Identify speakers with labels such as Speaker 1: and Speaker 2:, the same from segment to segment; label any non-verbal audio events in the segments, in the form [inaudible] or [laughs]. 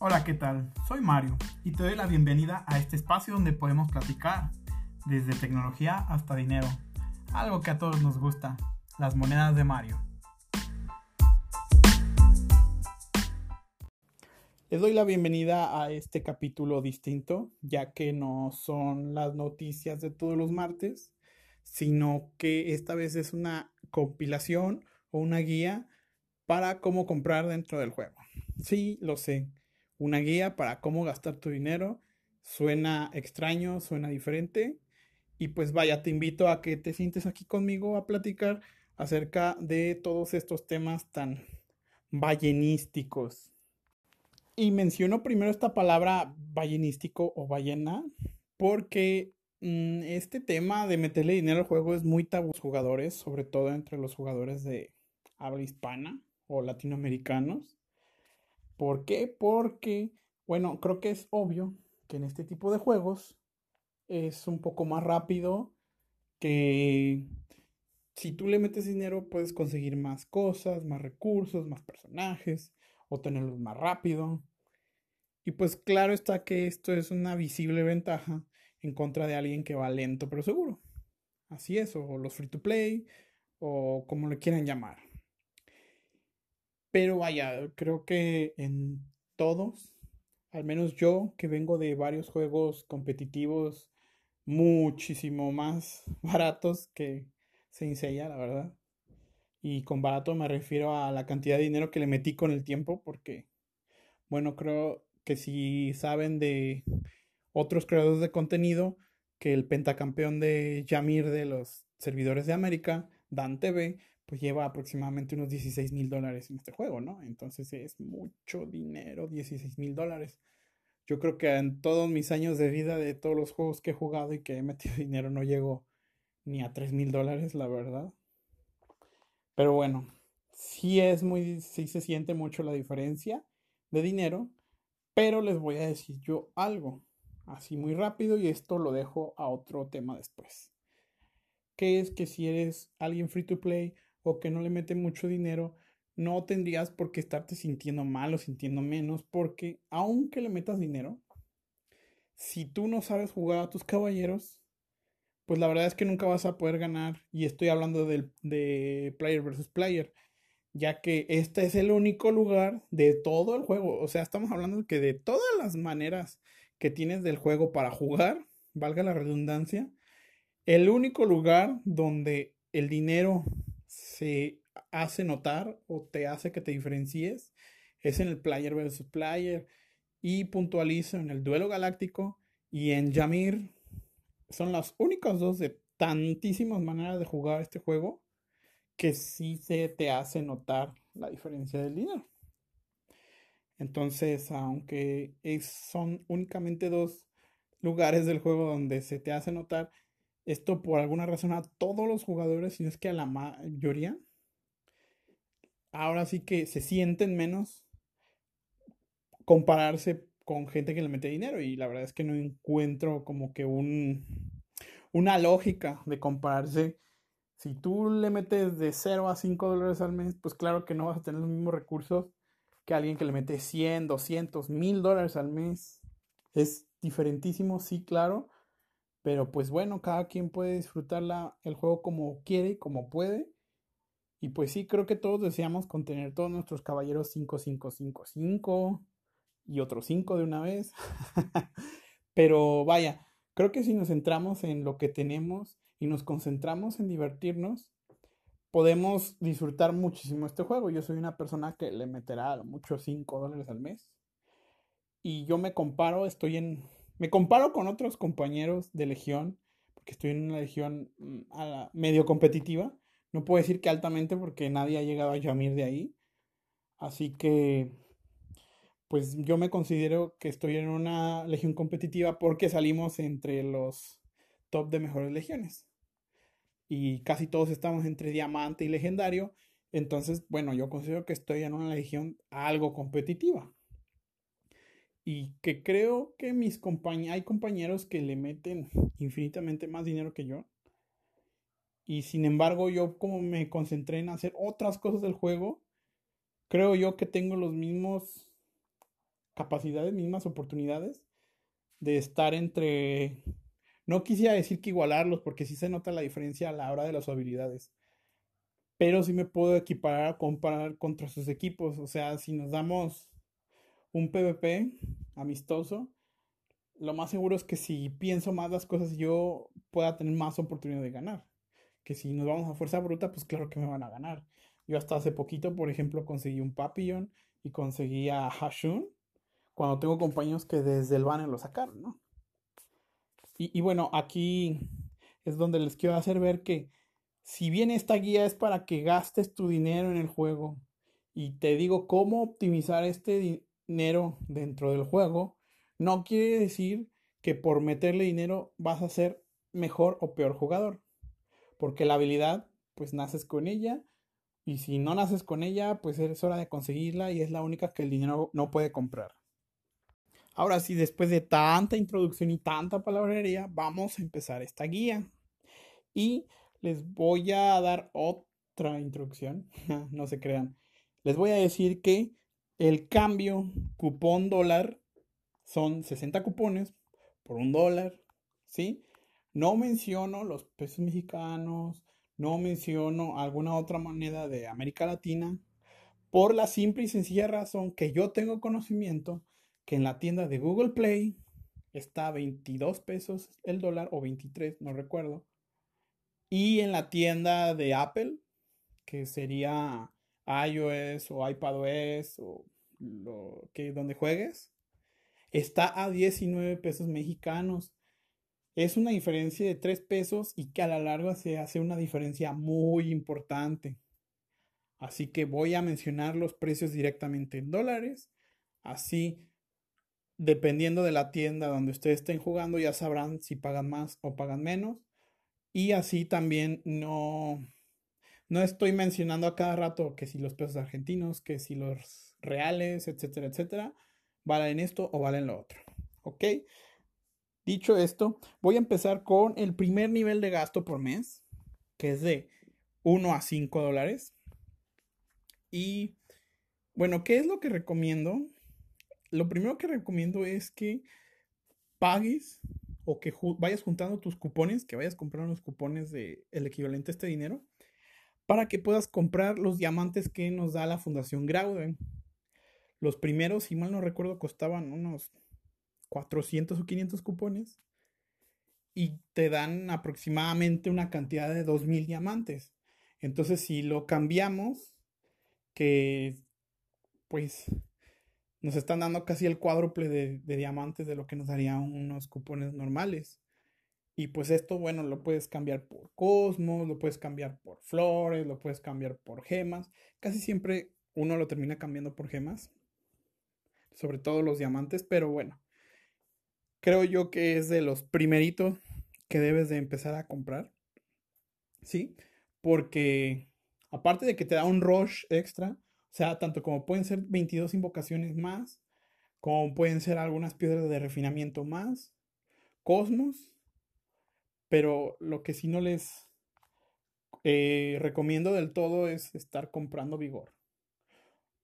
Speaker 1: Hola, ¿qué tal? Soy Mario y te doy la bienvenida a este espacio donde podemos platicar desde tecnología hasta dinero, algo que a todos nos gusta, las monedas de Mario. Les doy la bienvenida a este capítulo distinto, ya que no son las noticias de todos los martes, sino que esta vez es una compilación o una guía para cómo comprar dentro del juego. Sí, lo sé, una guía para cómo gastar tu dinero. Suena extraño, suena diferente. Y pues vaya, te invito a que te sientes aquí conmigo a platicar acerca de todos estos temas tan ballenísticos. Y menciono primero esta palabra ballenístico o ballena porque mm, este tema de meterle dinero al juego es muy tabú jugadores, sobre todo entre los jugadores de habla hispana o latinoamericanos. ¿Por qué? Porque, bueno, creo que es obvio que en este tipo de juegos es un poco más rápido que si tú le metes dinero puedes conseguir más cosas, más recursos, más personajes o tenerlos más rápido. Y pues claro está que esto es una visible ventaja en contra de alguien que va lento pero seguro. Así es, o los free to play, o como le quieran llamar. Pero vaya, creo que en todos, al menos yo que vengo de varios juegos competitivos muchísimo más [laughs] baratos que se Seiya, la verdad. Y con barato me refiero a la cantidad de dinero que le metí con el tiempo, porque, bueno, creo que si saben de otros creadores de contenido, que el pentacampeón de Yamir de los servidores de América, Dan TV, pues lleva aproximadamente unos 16 mil dólares en este juego, ¿no? Entonces es mucho dinero, 16 mil dólares. Yo creo que en todos mis años de vida, de todos los juegos que he jugado y que he metido [laughs] dinero, no llego ni a 3 mil dólares, la verdad. Pero bueno, sí es muy, sí se siente mucho la diferencia de dinero, pero les voy a decir yo algo, así muy rápido, y esto lo dejo a otro tema después. Que es que si eres alguien free to play, o que no le mete mucho dinero, no tendrías por qué estarte sintiendo mal o sintiendo menos, porque aunque le metas dinero, si tú no sabes jugar a tus caballeros, pues la verdad es que nunca vas a poder ganar. Y estoy hablando de, de player versus player, ya que este es el único lugar de todo el juego. O sea, estamos hablando que de todas las maneras que tienes del juego para jugar, valga la redundancia, el único lugar donde el dinero se hace notar o te hace que te diferencies es en el player versus player y puntualizo en el duelo galáctico y en Yamir son las únicas dos de tantísimas maneras de jugar este juego que sí se te hace notar la diferencia del dinero. Entonces, aunque son únicamente dos lugares del juego donde se te hace notar, esto por alguna razón a todos los jugadores, si no es que a la mayoría, ahora sí que se sienten menos compararse con gente que le mete dinero y la verdad es que no encuentro como que un, una lógica de compararse. Si tú le metes de 0 a 5 dólares al mes, pues claro que no vas a tener los mismos recursos que alguien que le mete 100, 200, 1000 dólares al mes. Es diferentísimo, sí, claro, pero pues bueno, cada quien puede disfrutar el juego como quiere y como puede. Y pues sí, creo que todos deseamos contener todos nuestros caballeros 5, 5, 5, 5 y otros 5 de una vez. [laughs] Pero vaya, creo que si nos centramos en lo que tenemos y nos concentramos en divertirnos, podemos disfrutar muchísimo este juego. Yo soy una persona que le meterá mucho 5 dólares al mes. Y yo me comparo, estoy en me comparo con otros compañeros de Legión, porque estoy en una Legión mm, medio competitiva. No puedo decir que altamente porque nadie ha llegado a Yamir de ahí. Así que, pues yo me considero que estoy en una Legión competitiva porque salimos entre los top de mejores legiones. Y casi todos estamos entre diamante y legendario. Entonces, bueno, yo considero que estoy en una legión algo competitiva y que creo que mis compañeros, hay compañeros que le meten infinitamente más dinero que yo. Y sin embargo, yo como me concentré en hacer otras cosas del juego, creo yo que tengo los mismos capacidades, mismas oportunidades de estar entre... No quisiera decir que igualarlos porque sí se nota la diferencia a la hora de las habilidades. Pero sí me puedo equiparar a comparar contra sus equipos. O sea, si nos damos un PvP amistoso, lo más seguro es que si pienso más las cosas yo pueda tener más oportunidad de ganar. Que si nos vamos a fuerza bruta, pues claro que me van a ganar. Yo hasta hace poquito, por ejemplo, conseguí un Papillon y conseguí a Hashun cuando tengo compañeros que desde el banner lo sacaron, ¿no? Y, y bueno, aquí es donde les quiero hacer ver que si bien esta guía es para que gastes tu dinero en el juego y te digo cómo optimizar este dinero dentro del juego, no quiere decir que por meterle dinero vas a ser mejor o peor jugador. Porque la habilidad, pues naces con ella. Y si no naces con ella, pues es hora de conseguirla y es la única que el dinero no puede comprar. Ahora sí, después de tanta introducción y tanta palabrería, vamos a empezar esta guía. Y les voy a dar otra introducción, [laughs] no se crean. Les voy a decir que el cambio cupón dólar son 60 cupones por un dólar, ¿sí? No menciono los pesos mexicanos, no menciono alguna otra moneda de América Latina, por la simple y sencilla razón que yo tengo conocimiento que en la tienda de Google Play está 22 pesos el dólar o 23, no recuerdo. Y en la tienda de Apple, que sería iOS o iPadOS o lo que donde juegues, está a 19 pesos mexicanos. Es una diferencia de 3 pesos y que a la larga se hace una diferencia muy importante. Así que voy a mencionar los precios directamente en dólares. Así, dependiendo de la tienda donde ustedes estén jugando, ya sabrán si pagan más o pagan menos. Y así también no, no estoy mencionando a cada rato que si los pesos argentinos, que si los reales, etcétera, etcétera valen esto o valen lo otro. ¿Ok? Dicho esto, voy a empezar con el primer nivel de gasto por mes, que es de 1 a 5 dólares. Y bueno, ¿qué es lo que recomiendo? Lo primero que recomiendo es que pagues o que vayas juntando tus cupones, que vayas comprando los cupones del el equivalente a este dinero, para que puedas comprar los diamantes que nos da la Fundación Grauden. Los primeros, si mal no recuerdo, costaban unos 400 o 500 cupones y te dan aproximadamente una cantidad de 2.000 diamantes. Entonces, si lo cambiamos, que pues nos están dando casi el cuádruple de, de diamantes de lo que nos darían unos cupones normales. Y pues esto, bueno, lo puedes cambiar por cosmos, lo puedes cambiar por flores, lo puedes cambiar por gemas. Casi siempre uno lo termina cambiando por gemas sobre todo los diamantes, pero bueno, creo yo que es de los primeritos que debes de empezar a comprar, ¿sí? Porque aparte de que te da un rush extra, o sea, tanto como pueden ser 22 invocaciones más, como pueden ser algunas piedras de refinamiento más, cosmos, pero lo que sí no les eh, recomiendo del todo es estar comprando vigor.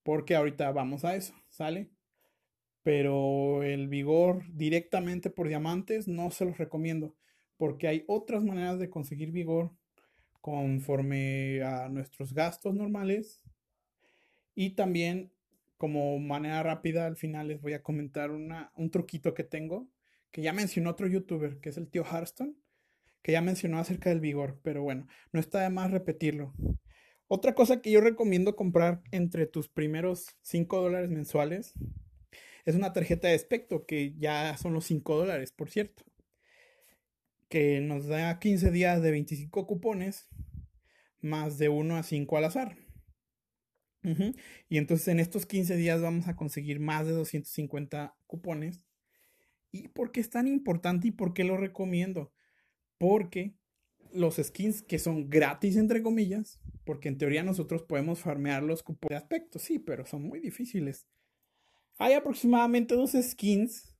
Speaker 1: Porque ahorita vamos a eso, ¿sale? pero el vigor directamente por diamantes no se los recomiendo porque hay otras maneras de conseguir vigor conforme a nuestros gastos normales y también como manera rápida al final les voy a comentar una, un truquito que tengo que ya mencionó otro youtuber que es el tío Harston que ya mencionó acerca del vigor pero bueno no está de más repetirlo otra cosa que yo recomiendo comprar entre tus primeros 5 dólares mensuales es una tarjeta de aspecto que ya son los 5 dólares, por cierto. Que nos da 15 días de 25 cupones, más de 1 a 5 al azar. Y entonces en estos 15 días vamos a conseguir más de 250 cupones. ¿Y por qué es tan importante y por qué lo recomiendo? Porque los skins que son gratis, entre comillas, porque en teoría nosotros podemos farmear los cupones de aspecto, sí, pero son muy difíciles. Hay aproximadamente dos skins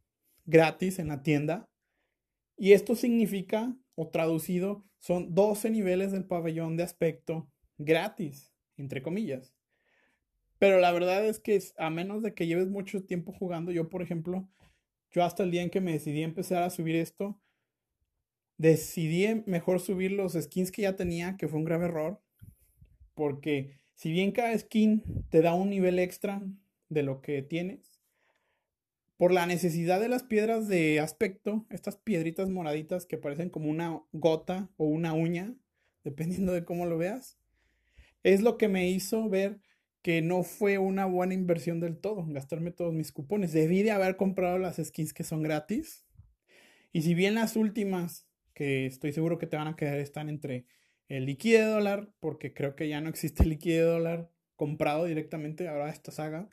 Speaker 1: gratis en la tienda. Y esto significa, o traducido, son 12 niveles del pabellón de aspecto gratis, entre comillas. Pero la verdad es que a menos de que lleves mucho tiempo jugando, yo por ejemplo, yo hasta el día en que me decidí empezar a subir esto, decidí mejor subir los skins que ya tenía, que fue un grave error, porque si bien cada skin te da un nivel extra de lo que tienes, por la necesidad de las piedras de aspecto, estas piedritas moraditas que parecen como una gota o una uña, [laughs] dependiendo de cómo lo veas, es lo que me hizo ver que no fue una buena inversión del todo, gastarme todos mis cupones. Debí de haber comprado las skins que son gratis. Y si bien las últimas, que estoy seguro que te van a quedar, están entre el líquido de dólar, porque creo que ya no existe de dólar comprado directamente ahora esta saga.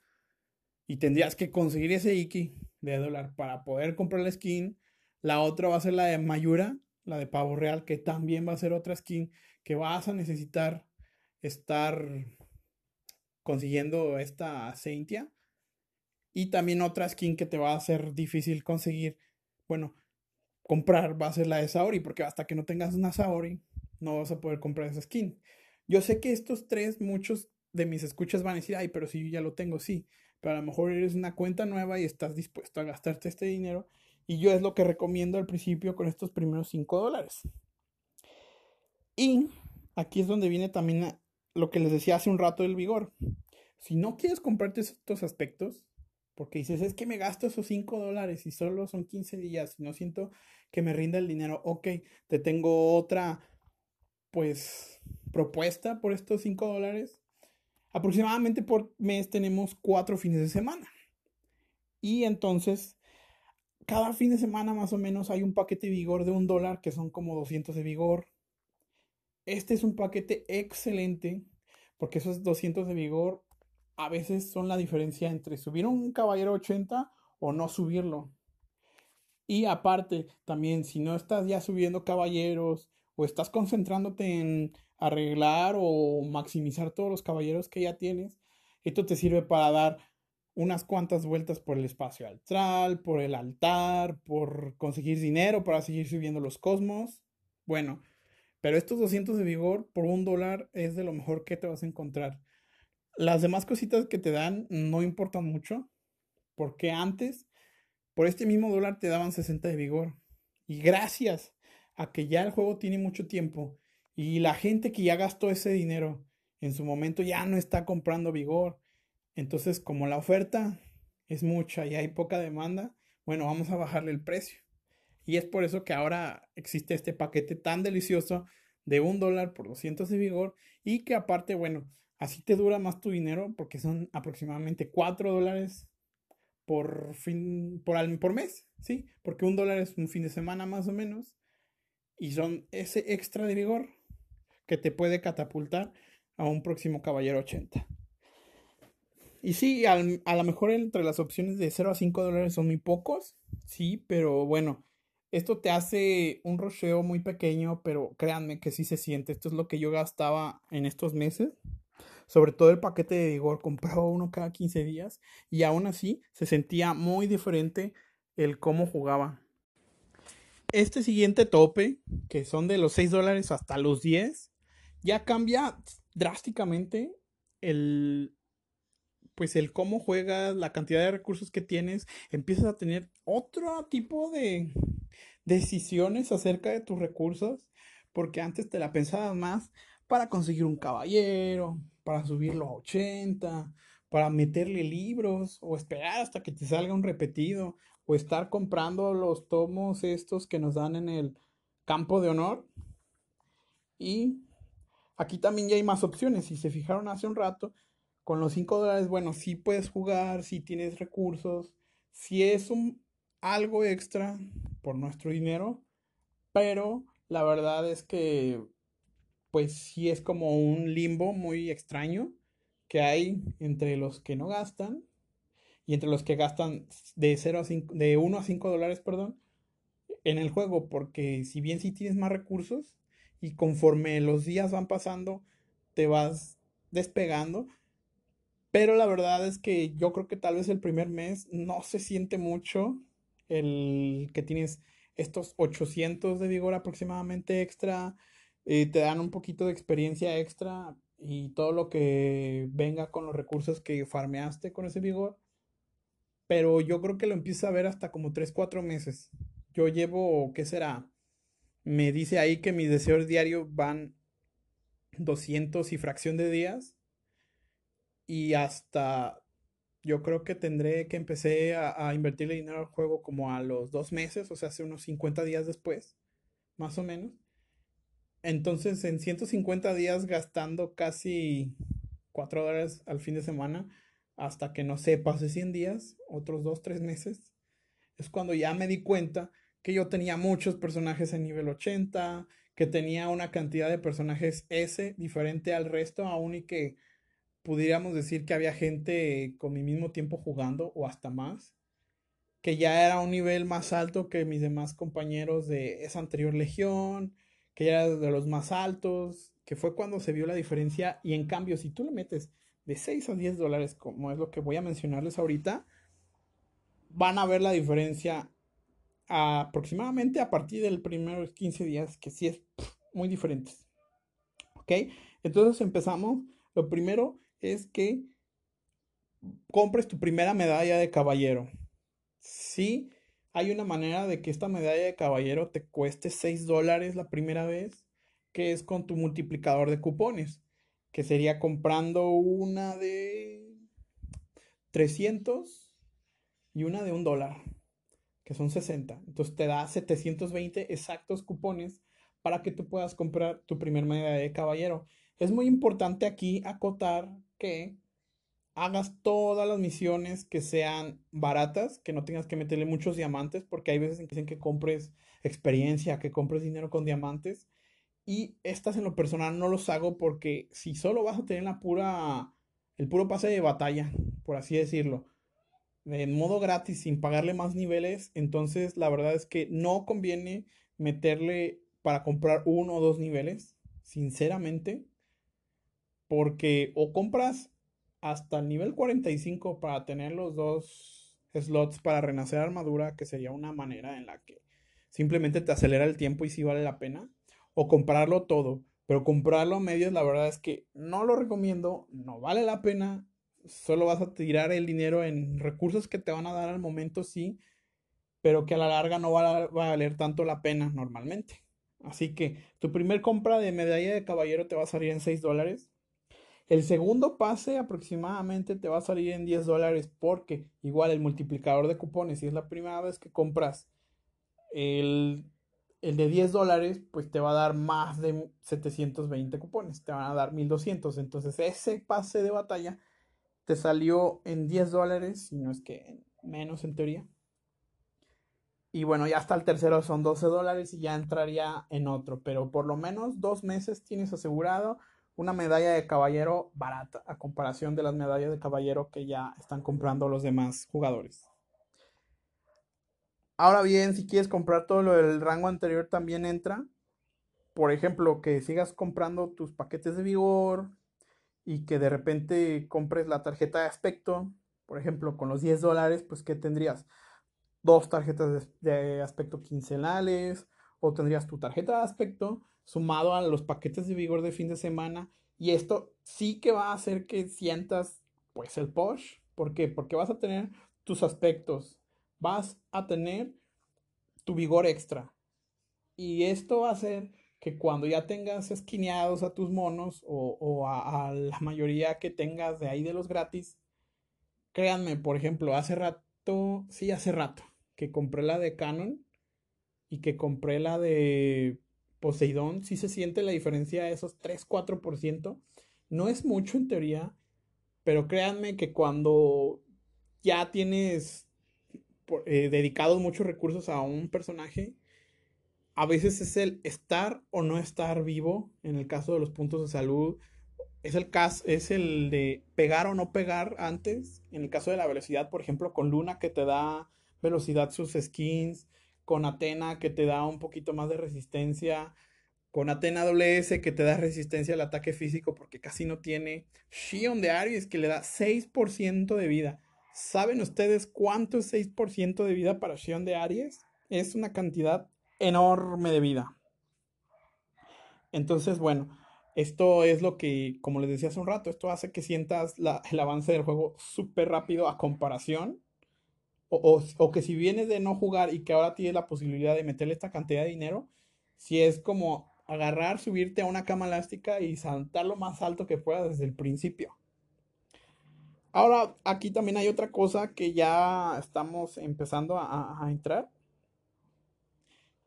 Speaker 1: Y tendrías que conseguir ese Iki de dólar para poder comprar la skin. La otra va a ser la de Mayura, la de Pavo Real, que también va a ser otra skin que vas a necesitar estar consiguiendo esta Cynthia. Y también otra skin que te va a ser difícil conseguir. Bueno, comprar va a ser la de Saori, porque hasta que no tengas una Saori, no vas a poder comprar esa skin. Yo sé que estos tres, muchos de mis escuchas van a decir, ay, pero si yo ya lo tengo, sí. Pero a lo mejor eres una cuenta nueva y estás dispuesto a gastarte este dinero. Y yo es lo que recomiendo al principio con estos primeros 5 dólares. Y aquí es donde viene también lo que les decía hace un rato del vigor. Si no quieres comprarte estos aspectos, porque dices, es que me gasto esos 5 dólares y solo son 15 días y no siento que me rinda el dinero, ok, te tengo otra, pues, propuesta por estos 5 dólares. Aproximadamente por mes tenemos 4 fines de semana. Y entonces, cada fin de semana más o menos hay un paquete de vigor de un dólar, que son como 200 de vigor, este es un paquete excelente porque esos 200 de vigor a veces son la diferencia entre subir un caballero 80 o no subirlo. Y aparte, también si no estás ya subiendo caballeros o estás concentrándote en arreglar o maximizar todos los caballeros que ya tienes, esto te sirve para dar unas cuantas vueltas por el espacio altral, por el altar, por conseguir dinero para seguir subiendo los cosmos. Bueno, pero estos 200 de vigor por un dólar es de lo mejor que te vas a encontrar. Las demás cositas que te dan no importan mucho, porque antes, por este mismo dólar te daban 60 de vigor. Y gracias a que ya el juego tiene mucho tiempo y la gente que ya gastó ese dinero en su momento ya no está comprando vigor. Entonces, como la oferta es mucha y hay poca demanda, bueno, vamos a bajarle el precio. Y es por eso que ahora existe este paquete tan delicioso de un dólar por 200 de vigor y que aparte, bueno, así te dura más tu dinero porque son aproximadamente 4 dólares por fin, por, por mes, ¿sí? Porque un dólar es un fin de semana más o menos y son ese extra de vigor que te puede catapultar a un próximo caballero 80. Y sí, a lo mejor entre las opciones de 0 a 5 dólares son muy pocos, sí, pero bueno, esto te hace un rocheo muy pequeño, pero créanme que sí se siente. Esto es lo que yo gastaba en estos meses. Sobre todo el paquete de vigor, compraba uno cada 15 días y aún así se sentía muy diferente el cómo jugaba. Este siguiente tope, que son de los 6 dólares hasta los 10, ya cambia drásticamente el, pues el cómo juegas, la cantidad de recursos que tienes, empiezas a tener otro tipo de, decisiones acerca de tus recursos, porque antes te la pensabas más para conseguir un caballero, para subirlo a 80, para meterle libros o esperar hasta que te salga un repetido o estar comprando los tomos estos que nos dan en el campo de honor. Y aquí también ya hay más opciones. Si se fijaron hace un rato, con los 5 dólares, bueno, si puedes jugar, si tienes recursos, si es un algo extra por nuestro dinero, pero la verdad es que pues sí es como un limbo muy extraño que hay entre los que no gastan y entre los que gastan de 0 a 5, de 1 a 5 dólares, perdón, en el juego, porque si bien sí tienes más recursos y conforme los días van pasando, te vas despegando, pero la verdad es que yo creo que tal vez el primer mes no se siente mucho el que tienes estos 800 de vigor aproximadamente extra, te dan un poquito de experiencia extra y todo lo que venga con los recursos que farmeaste con ese vigor. Pero yo creo que lo empiezo a ver hasta como 3, 4 meses. Yo llevo, ¿qué será? Me dice ahí que mis deseos diarios van 200 y fracción de días. Y hasta yo creo que tendré que empecé a, a invertirle dinero al juego como a los dos meses, o sea, hace unos 50 días después, más o menos. Entonces, en 150 días gastando casi 4 dólares al fin de semana, hasta que no sé, pase 100 días, otros 2, 3 meses, es cuando ya me di cuenta que yo tenía muchos personajes en nivel 80, que tenía una cantidad de personajes S diferente al resto, aún y que pudiéramos decir que había gente con mi mismo tiempo jugando o hasta más, que ya era un nivel más alto que mis demás compañeros de esa anterior legión, que era de los más altos, que fue cuando se vio la diferencia. Y en cambio, si tú le metes de 6 a 10 dólares, como es lo que voy a mencionarles ahorita, van a ver la diferencia aproximadamente a partir del primeros 15 días, que sí es muy diferente. ¿Ok? Entonces empezamos. Lo primero es que compres tu primera medalla de caballero. Sí, hay una manera de que esta medalla de caballero te cueste 6 dólares la primera vez, que es con tu multiplicador de cupones, que sería comprando una de 300 y una de un dólar, que son 60. Entonces te da 720 exactos cupones para que tú puedas comprar tu primer medalla de caballero. Es muy importante aquí acotar que hagas todas las misiones que sean baratas, que no tengas que meterle muchos diamantes, porque hay veces en que dicen que compres experiencia, que compres dinero con diamantes. Y estas en lo personal no los hago porque si solo vas a tener la pura, el puro pase de batalla, por así decirlo, en modo gratis sin pagarle más niveles, entonces la verdad es que no conviene meterle para comprar uno o dos niveles, sinceramente, porque o compras hasta el nivel 45 para tener los dos slots para renacer armadura, que sería una manera en la que simplemente te acelera el tiempo y si vale la pena, o comprarlo todo. Pero comprarlo a medios, la verdad es que no lo recomiendo, no vale la pena, solo vas a tirar el dinero en recursos que te van a dar al momento, sí, pero que a la larga no va a, va a valer tanto la pena normalmente. Así que tu primer compra de medalla de caballero te va a salir en 6 dólares. El segundo pase aproximadamente te va a salir en 10 dólares porque igual el multiplicador de cupones, si es la primera vez que compras el, el de 10 dólares, pues te va a dar más de 720 cupones, te van a dar 1200. Entonces ese pase de batalla te salió en 10 dólares, si no es que menos en teoría. Y bueno, ya hasta el tercero son 12 dólares y ya entraría en otro, pero por lo menos dos meses tienes asegurado una medalla de caballero barata a comparación de las medallas de caballero que ya están comprando los demás jugadores. Ahora bien, si quieres comprar todo lo del rango anterior también entra. Por ejemplo, que sigas comprando tus paquetes de vigor y que de repente compres la tarjeta de aspecto. Por ejemplo, con los 10 dólares, pues ¿qué tendrías? Dos tarjetas de, aspecto quincenales o tendrías tu tarjeta de aspecto sumado a los paquetes de vigor de fin de semana. Y esto sí que va a hacer que sientas pues el push. ¿Por qué? Porque vas a tener tus aspectos. Vas a tener tu vigor extra. Y esto va a hacer que cuando ya tengas esquineados a tus monos o, o a, a, la mayoría que tengas de ahí de los gratis, créanme, por ejemplo, hace rato, sí, hace rato, que compré la de Canon y que compré la de Poseidón, sí se siente la diferencia de esos 3-4%. No es mucho en teoría, pero créanme que cuando ya tienes eh, dedicados muchos recursos a un personaje, a veces es el estar o no estar vivo, en el caso de los puntos de salud, es el caso, es el de pegar o no pegar antes, en el caso de la velocidad, por ejemplo, con Luna que te da velocidad sus skins, con Atena que te da un poquito más de resistencia, con Atena WS que te da resistencia al ataque físico porque casi no tiene, Shion de Aries que le da 6% de vida. ¿Saben ustedes cuánto es 6% de vida para Shion de Aries? Es una cantidad enorme de vida. Entonces, bueno, Esto es lo que, como les decía hace un rato, esto hace que sientas el avance del juego súper rápido a comparación. O, o, que si vienes de no jugar y que ahora tienes la posibilidad de meterle esta cantidad de dinero, si es como agarrar, subirte a una cama elástica y saltar lo más alto que puedas desde el principio. Ahora, aquí también hay otra cosa que ya estamos empezando a, a entrar,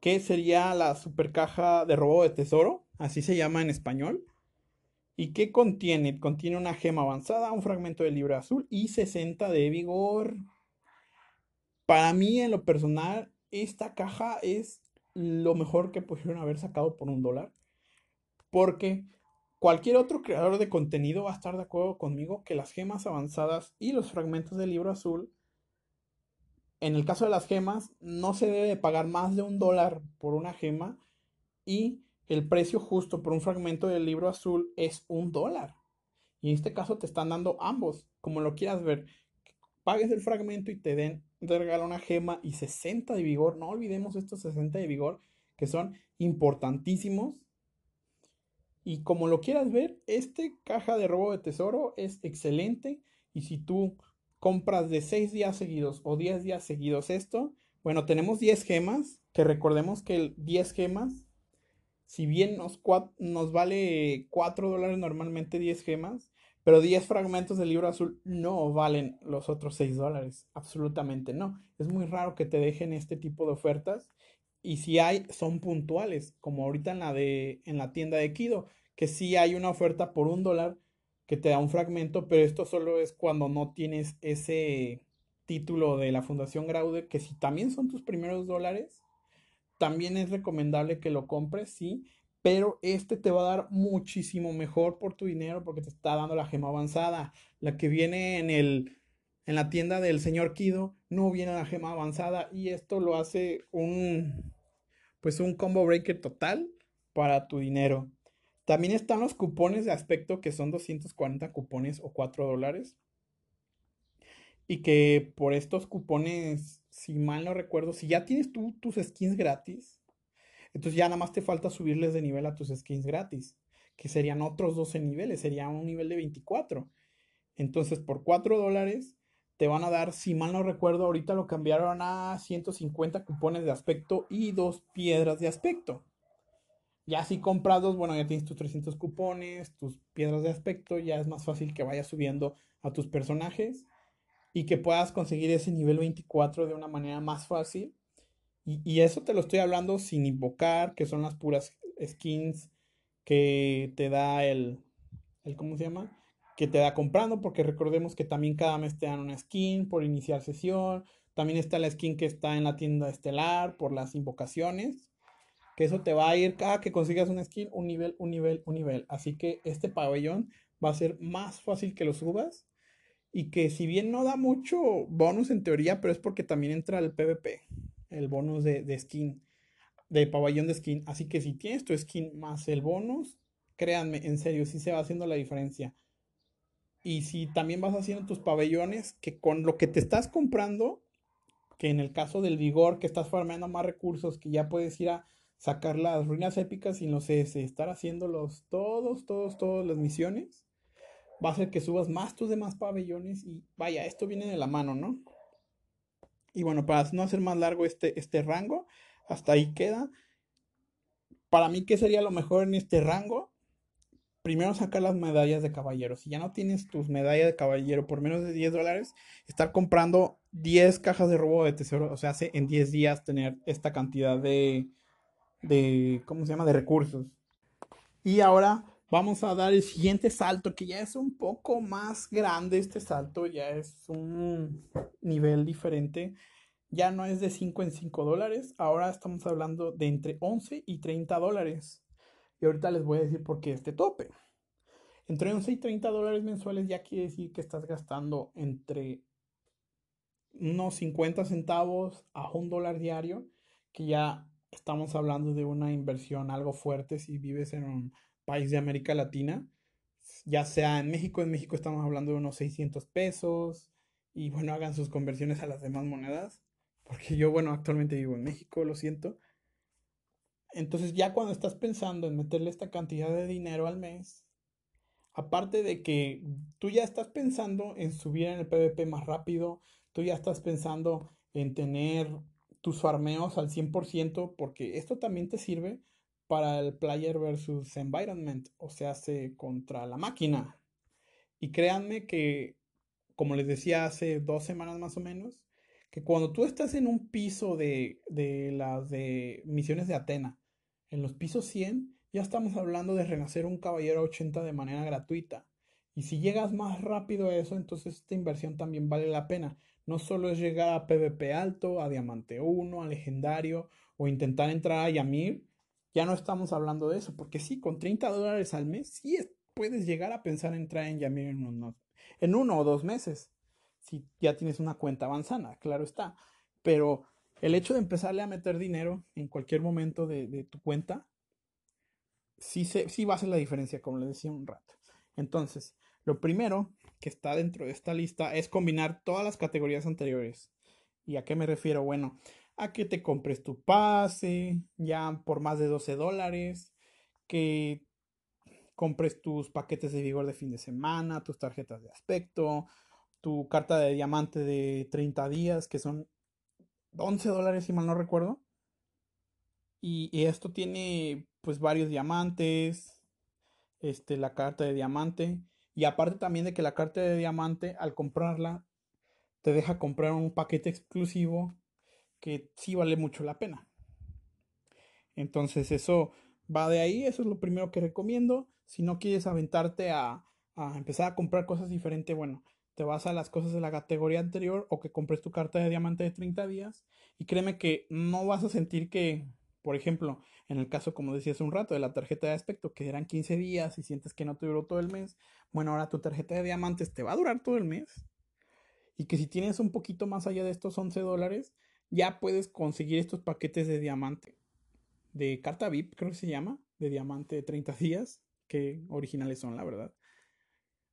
Speaker 1: que sería la super caja de robo de tesoro, así se llama en español. ¿Y qué contiene? Contiene una gema avanzada, un fragmento de libro azul y 60 de vigor. Para mí, en lo personal, esta caja es lo mejor que pudieron haber sacado por un dólar. Porque cualquier otro creador de contenido va a estar de acuerdo conmigo que las gemas avanzadas y los fragmentos del libro azul, en el caso de las gemas, no se debe pagar más de un dólar por una gema y el precio justo por un fragmento del libro azul es un dólar. Y en este caso te están dando ambos, como lo quieras ver. Pagues el fragmento y te den de regalo una gema y 60 de vigor. No olvidemos estos 60 de vigor que son importantísimos. Y como lo quieras ver, este caja de robo de tesoro es excelente. Y si tú compras de 6 días seguidos o 10 días seguidos esto, bueno, tenemos 10 gemas, que recordemos que el 10 gemas, si bien nos, nos vale 4 dólares normalmente 10 gemas, pero 10 fragmentos del libro azul no valen los otros 6 dólares. Absolutamente no. Es muy raro que te dejen este tipo de ofertas. Y si hay, son puntuales, como ahorita en la, de, en la tienda de Kido, que sí hay una oferta por un dólar que te da un fragmento, pero esto solo es cuando no tienes ese título de la Fundación Graude, que si también son tus primeros dólares, también es recomendable que lo compres, sí, pero este te va a dar muchísimo mejor por tu dinero porque te está dando la gema avanzada. La que viene en el en la tienda del señor Kido no viene la gema avanzada y esto lo hace un pues un combo breaker total para tu dinero. También están los cupones de aspecto que son 240 cupones o 4 dólares. Y que por estos cupones, si mal no recuerdo, si ya tienes tú tus skins gratis, entonces ya nada más te falta subirles de nivel a tus skins gratis, que serían otros 12 niveles, sería un nivel de 24. Entonces por 4 dólares te van a dar, si mal no recuerdo, ahorita lo cambiaron a 150 cupones de aspecto y dos piedras de aspecto. Ya si compras dos, bueno, ya tienes tus 300 cupones, tus piedras de aspecto, ya es más fácil que vayas subiendo a tus personajes y que puedas conseguir ese nivel 24 de una manera más fácil y, eso te lo estoy hablando sin invocar, que son las puras skins que te da el, el, ¿cómo se llama? Que te da comprando, porque recordemos que también cada mes te dan una skin por iniciar sesión. También está la skin que está en la tienda estelar por las invocaciones. Que eso te va a ir cada que consigas una skin, un nivel, un nivel, un nivel. Así que este pabellón va a ser más fácil que lo subas. Y que si bien no da mucho bonus en teoría, pero es porque también entra el PvP el bonus de, skin, de pabellón de skin. Así que si tienes tu skin más el bonus, créanme, en serio, sí se va haciendo la diferencia. Y si también vas haciendo tus pabellones, que con lo que te estás comprando, que en el caso del vigor, que estás farmeando más recursos, que ya puedes ir a sacar las ruinas épicas y no sé, estar haciéndolos todos, todos, todas las misiones, va a hacer que subas más tus demás pabellones y vaya, esto viene de la mano, ¿no? Y bueno, para no hacer más largo este, este rango, hasta ahí queda. Para mí, ¿qué sería lo mejor en este rango? Primero sacar las medallas de caballero. Si ya no tienes tus medallas de caballero por menos de 10 dólares, estar comprando 10 cajas de robo de tesoro. O sea, hace en 10 días tener esta cantidad de, de, ¿cómo se llama? De recursos. Y ahora vamos a dar el siguiente salto, que ya es un poco más grande este salto, ya es un nivel diferente. Ya no es de 5 en 5 dólares, ahora estamos hablando de entre 11 y 30 dólares. Y ahorita les voy a decir por qué este tope. Entre 11 y 30 dólares mensuales ya quiere decir que estás gastando entre unos 50 centavos a un dólar diario, que ya estamos hablando de una inversión algo fuerte si vives en un país de América Latina, ya sea en México, en México estamos hablando de unos 600 pesos, y bueno, hagan sus conversiones a las demás monedas, porque yo, bueno, actualmente vivo en México, lo siento. Entonces ya cuando estás pensando en meterle esta cantidad de dinero al mes, aparte de que tú ya estás pensando en subir en el PvP más rápido, tú ya estás pensando en tener tus farmeos al 100%, porque esto también te sirve para el player versus environment, o sea, se contra la máquina. Y créanme que, como les decía hace dos semanas más o menos, que cuando tú estás en un piso de, de las de misiones de Atena, en los pisos 100, ya estamos hablando de renacer un caballero 80 de manera gratuita. Y si llegas más rápido a eso, entonces esta inversión también vale la pena. No solo es llegar a PvP alto, a Diamante 1, a Legendario, o intentar entrar a Yamir. Ya no estamos hablando de eso, porque sí, con 30 dólares al mes, sí puedes llegar a pensar en entrar en Yamir en, en uno o dos meses si ya tienes una cuenta avanzada, claro está. Pero el hecho de empezarle a meter dinero en cualquier momento de, tu cuenta, sí, se, sí va a hacer la diferencia, como les decía un rato. Entonces, lo primero que está dentro de esta lista es combinar todas las categorías anteriores. ¿Y a qué me refiero? Bueno, a que te compres tu pase ya por más de 12 dólares, que compres tus paquetes de vigor de fin de semana, tus tarjetas de aspecto, tu carta de diamante de 30 días, que son 11 dólares si mal no recuerdo. Y, esto tiene pues varios diamantes, este, la carta de diamante. Y aparte también de que la carta de diamante, al comprarla, te deja comprar un paquete exclusivo que sí vale mucho la pena. Entonces eso va de ahí, eso es lo primero que recomiendo. Si no quieres aventarte a, empezar a comprar cosas diferentes, bueno, te vas a las cosas de la categoría anterior o que compres tu carta de diamante de 30 días y créeme que no vas a sentir que, por ejemplo, en el caso como decía hace un rato de la tarjeta de aspecto que eran 15 días y sientes que no te duró todo el mes, bueno, ahora tu tarjeta de diamantes te va a durar todo el mes y que si tienes un poquito más allá de estos 11 dólares, ya puedes conseguir estos paquetes de diamante, de carta VIP creo que se llama, de diamante de 30 días, que originales son, la verdad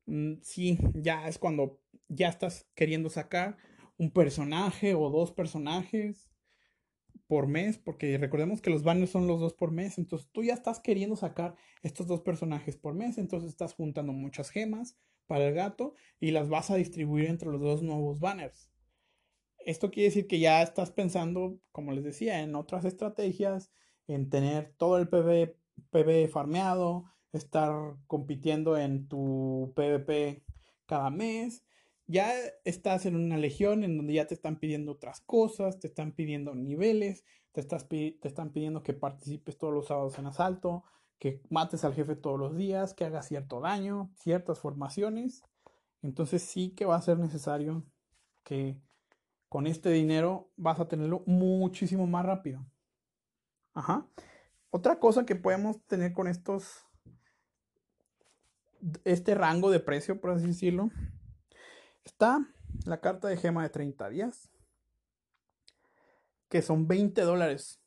Speaker 1: Mm, sí, ya es cuando ya estás queriendo sacar un personaje o dos personajes por mes, porque recordemos que los banners son los dos por mes, entonces tú ya estás queriendo sacar estos dos personajes por mes, entonces estás juntando muchas gemas para el gato y las vas a distribuir entre los dos nuevos banners. Esto quiere decir que ya estás pensando, como les decía, en otras estrategias, en tener todo el PV, PV farmeado, estar compitiendo en tu PvP cada mes. Ya estás en una legión en donde ya te están pidiendo otras cosas, te están pidiendo niveles, te, están pidiendo que participes todos los sábados en asalto, que mates al jefe todos los días, que hagas cierto daño, ciertas formaciones. Entonces sí que va a ser necesario que con este dinero vas a tenerlo muchísimo más rápido. Ajá. Otra cosa que podemos tener con estos este rango de precio, por así decirlo, está la carta de gema de 30 días, que son 20 dólares.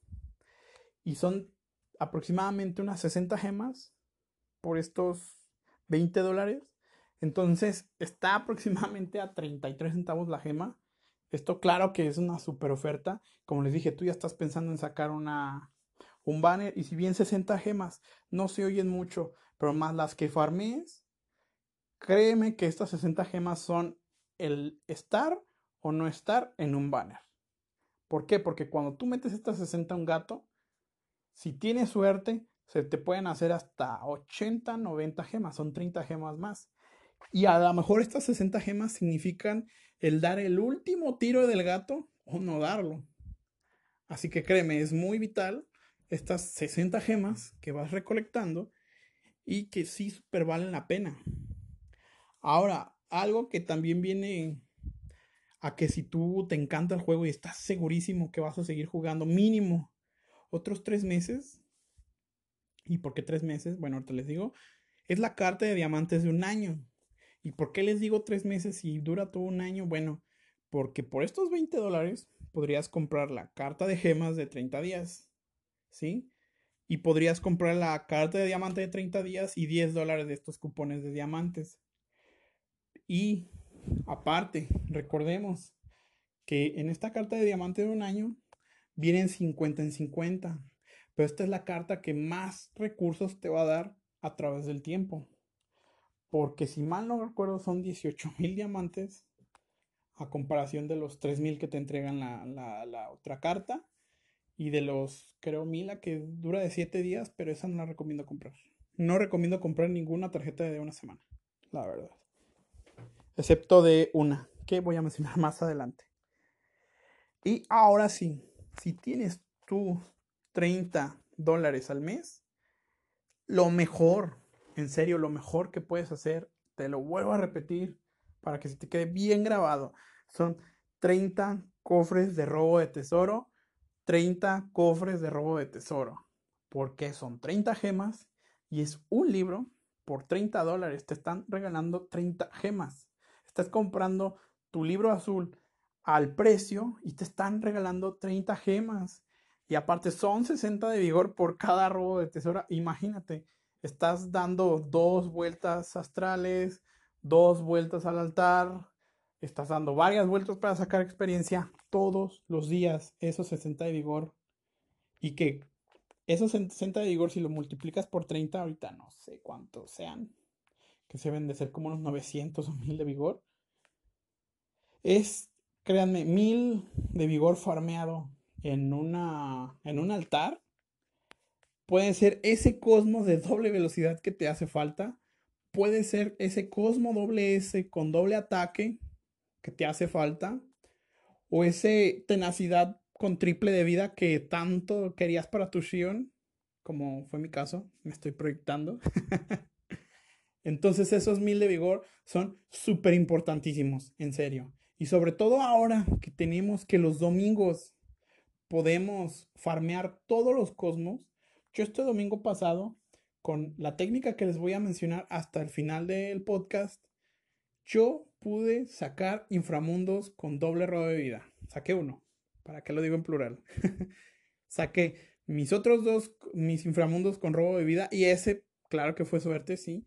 Speaker 1: Y son aproximadamente unas 60 gemas por estos 20 dólares. Entonces está aproximadamente a 33 centavos la gema. Esto claro que es una super oferta. Como les dije, tú ya estás pensando en sacar una, un banner y si bien 60 gemas no se oyen mucho, pero más las que farmees, créeme que estas 60 gemas son el estar o no estar en un banner. ¿Por qué? Porque cuando tú metes estas 60 a un gato, si tienes suerte, se te pueden hacer hasta 80, 90 gemas, son 30 gemas más. Y a lo mejor estas 60 gemas significan el dar el último tiro del gato o no darlo. Así que créeme, es muy vital estas 60 gemas que vas recolectando y que sí super valen la pena. Ahora, algo que también viene a que si tú te encanta el juego y estás segurísimo que vas a seguir jugando mínimo otros tres meses, ¿y por qué tres meses? Bueno, ahorita les digo, es la carta de diamantes de un año. ¿Y por qué les digo tres meses y dura todo un año? Bueno, porque por estos 20 dólares podrías comprar la carta de gemas de 30 días, ¿sí? y podrías comprar la carta de diamante de 30 días y 10 dólares de estos cupones de diamantes. Y aparte, recordemos que en esta carta de diamante de un año vienen 50 en 50. Pero esta es la carta que más recursos te va a dar a través del tiempo. Porque si mal no recuerdo son 18 mil diamantes a comparación de los 3 mil que te entregan la, la, otra carta. Y de los, creo, mil a que dura de 7 días, pero esa no la recomiendo comprar. No recomiendo comprar ninguna tarjeta de una semana, la verdad. Excepto de una, que voy a mencionar [laughs] más adelante. Y ahora sí, si tienes tú 30 dólares al mes, lo mejor, en serio, lo mejor que puedes hacer, te lo vuelvo a repetir para que se te quede bien grabado, son 30 cofres de robo de tesoro, 30 cofres de robo de tesoro, porque son 30 gemas y es un libro por 30 dólares, te están regalando 30 gemas, estás comprando tu libro azul al precio y te están regalando 30 gemas. Y aparte son 60 de vigor por cada robo de tesoro. Imagínate, estás dando dos vueltas astrales, dos vueltas al altar, estás dando varias vueltas para sacar experiencia todos los días, esos 60 de vigor. Y que esos 60 de vigor, si lo multiplicas por 30, ahorita no sé cuántos sean, que se deben de ser como unos 900 o 1000 de vigor. Es, créanme, 1000 de vigor farmeado en, una, en un altar puede ser ese cosmos de doble velocidad que te hace falta. Puede ser ese cosmo doble S con doble ataque que te hace falta. O ese tenacidad con triple de vida que tanto querías para tu Shion. Como fue mi caso. Me estoy proyectando. [laughs] Entonces esos mil de vigor son súper importantísimos. En serio. Y sobre todo ahora que tenemos que los domingos podemos farmear todos los cosmos. Yo este domingo pasado, con la técnica que les voy a mencionar hasta el final del podcast, yo pude sacar inframundos con doble robo de vida. Saqué uno. ¿Para qué lo digo en plural? [laughs] Saqué mis otros dos, mis inframundos con robo de vida. Y ese, claro que fue suerte, sí.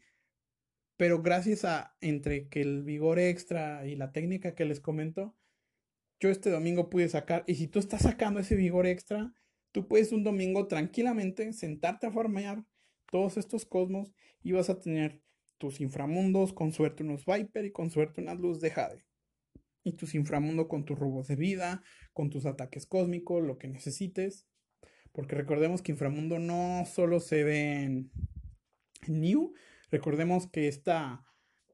Speaker 1: Pero gracias a entre que el vigor extra y la técnica que les comento, yo este domingo pude sacar, y si tú estás sacando ese vigor extra, tú puedes un domingo tranquilamente sentarte a farmear todos estos cosmos y vas a tener tus inframundos, con suerte unos Viper y con suerte unas luz de Jade. Y tus inframundos con tus robos de vida, con tus ataques cósmicos, lo que necesites. Porque recordemos que inframundo no solo se ve en New, recordemos que esta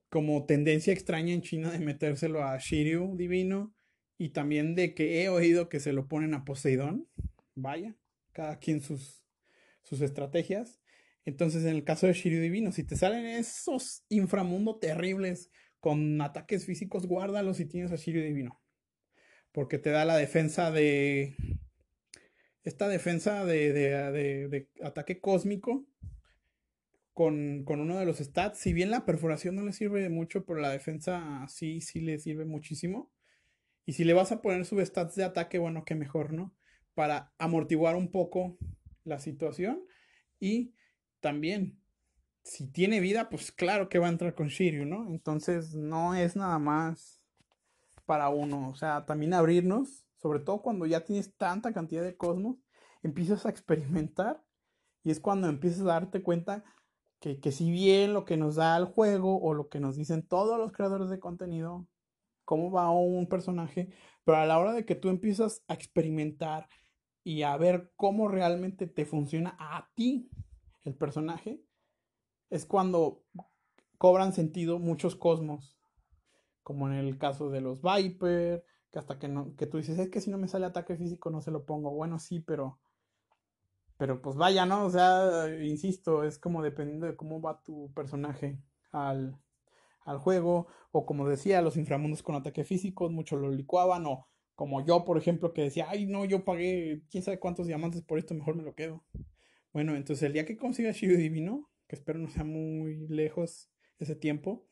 Speaker 1: como tendencia extraña en China de metérselo a Shiryu divino y también de que he oído que se lo ponen a Poseidón. Vaya, cada quien sus, sus estrategias. Entonces, en el caso de Shiryu Divino, si te salen esos inframundos terribles con ataques físicos, guárdalos si tienes a Shiryu Divino. Porque te da la defensa de. Esta defensa de, de, de, ataque cósmico con, con, uno de los stats. Si bien la perforación no le sirve de mucho, pero la defensa sí, sí le sirve muchísimo. Y si le vas a poner substats de ataque, bueno, que mejor, ¿no? Para amortiguar un poco la situación. Y también, si tiene vida, pues claro que va a entrar con Shiryu, ¿no? Entonces no es nada más para uno. O sea, también abrirnos, sobre todo cuando ya tienes tanta cantidad de cosmos, empiezas a experimentar. Y es cuando empiezas a darte cuenta que, que si bien lo que nos da el juego o lo que nos dicen todos los creadores de contenido cómo va un personaje, pero a la hora de que tú empiezas a experimentar y a ver cómo realmente te funciona a ti el personaje, es cuando cobran sentido muchos cosmos, como en el caso de los Viper, que hasta que, no, que tú dices, es que si no me sale ataque físico no se lo pongo, bueno, sí, pero... Pero pues vaya, ¿no? O sea, insisto, es como dependiendo de cómo va tu personaje al, al juego, o como decía, los inframundos con ataque físico, muchos lo licuaban, o como yo, por ejemplo, que decía, ay, no, yo pagué quién sabe cuántos diamantes por esto, mejor me lo quedo. Bueno, entonces el día que consiga Shiyu Divino, que espero no sea muy lejos ese tiempo,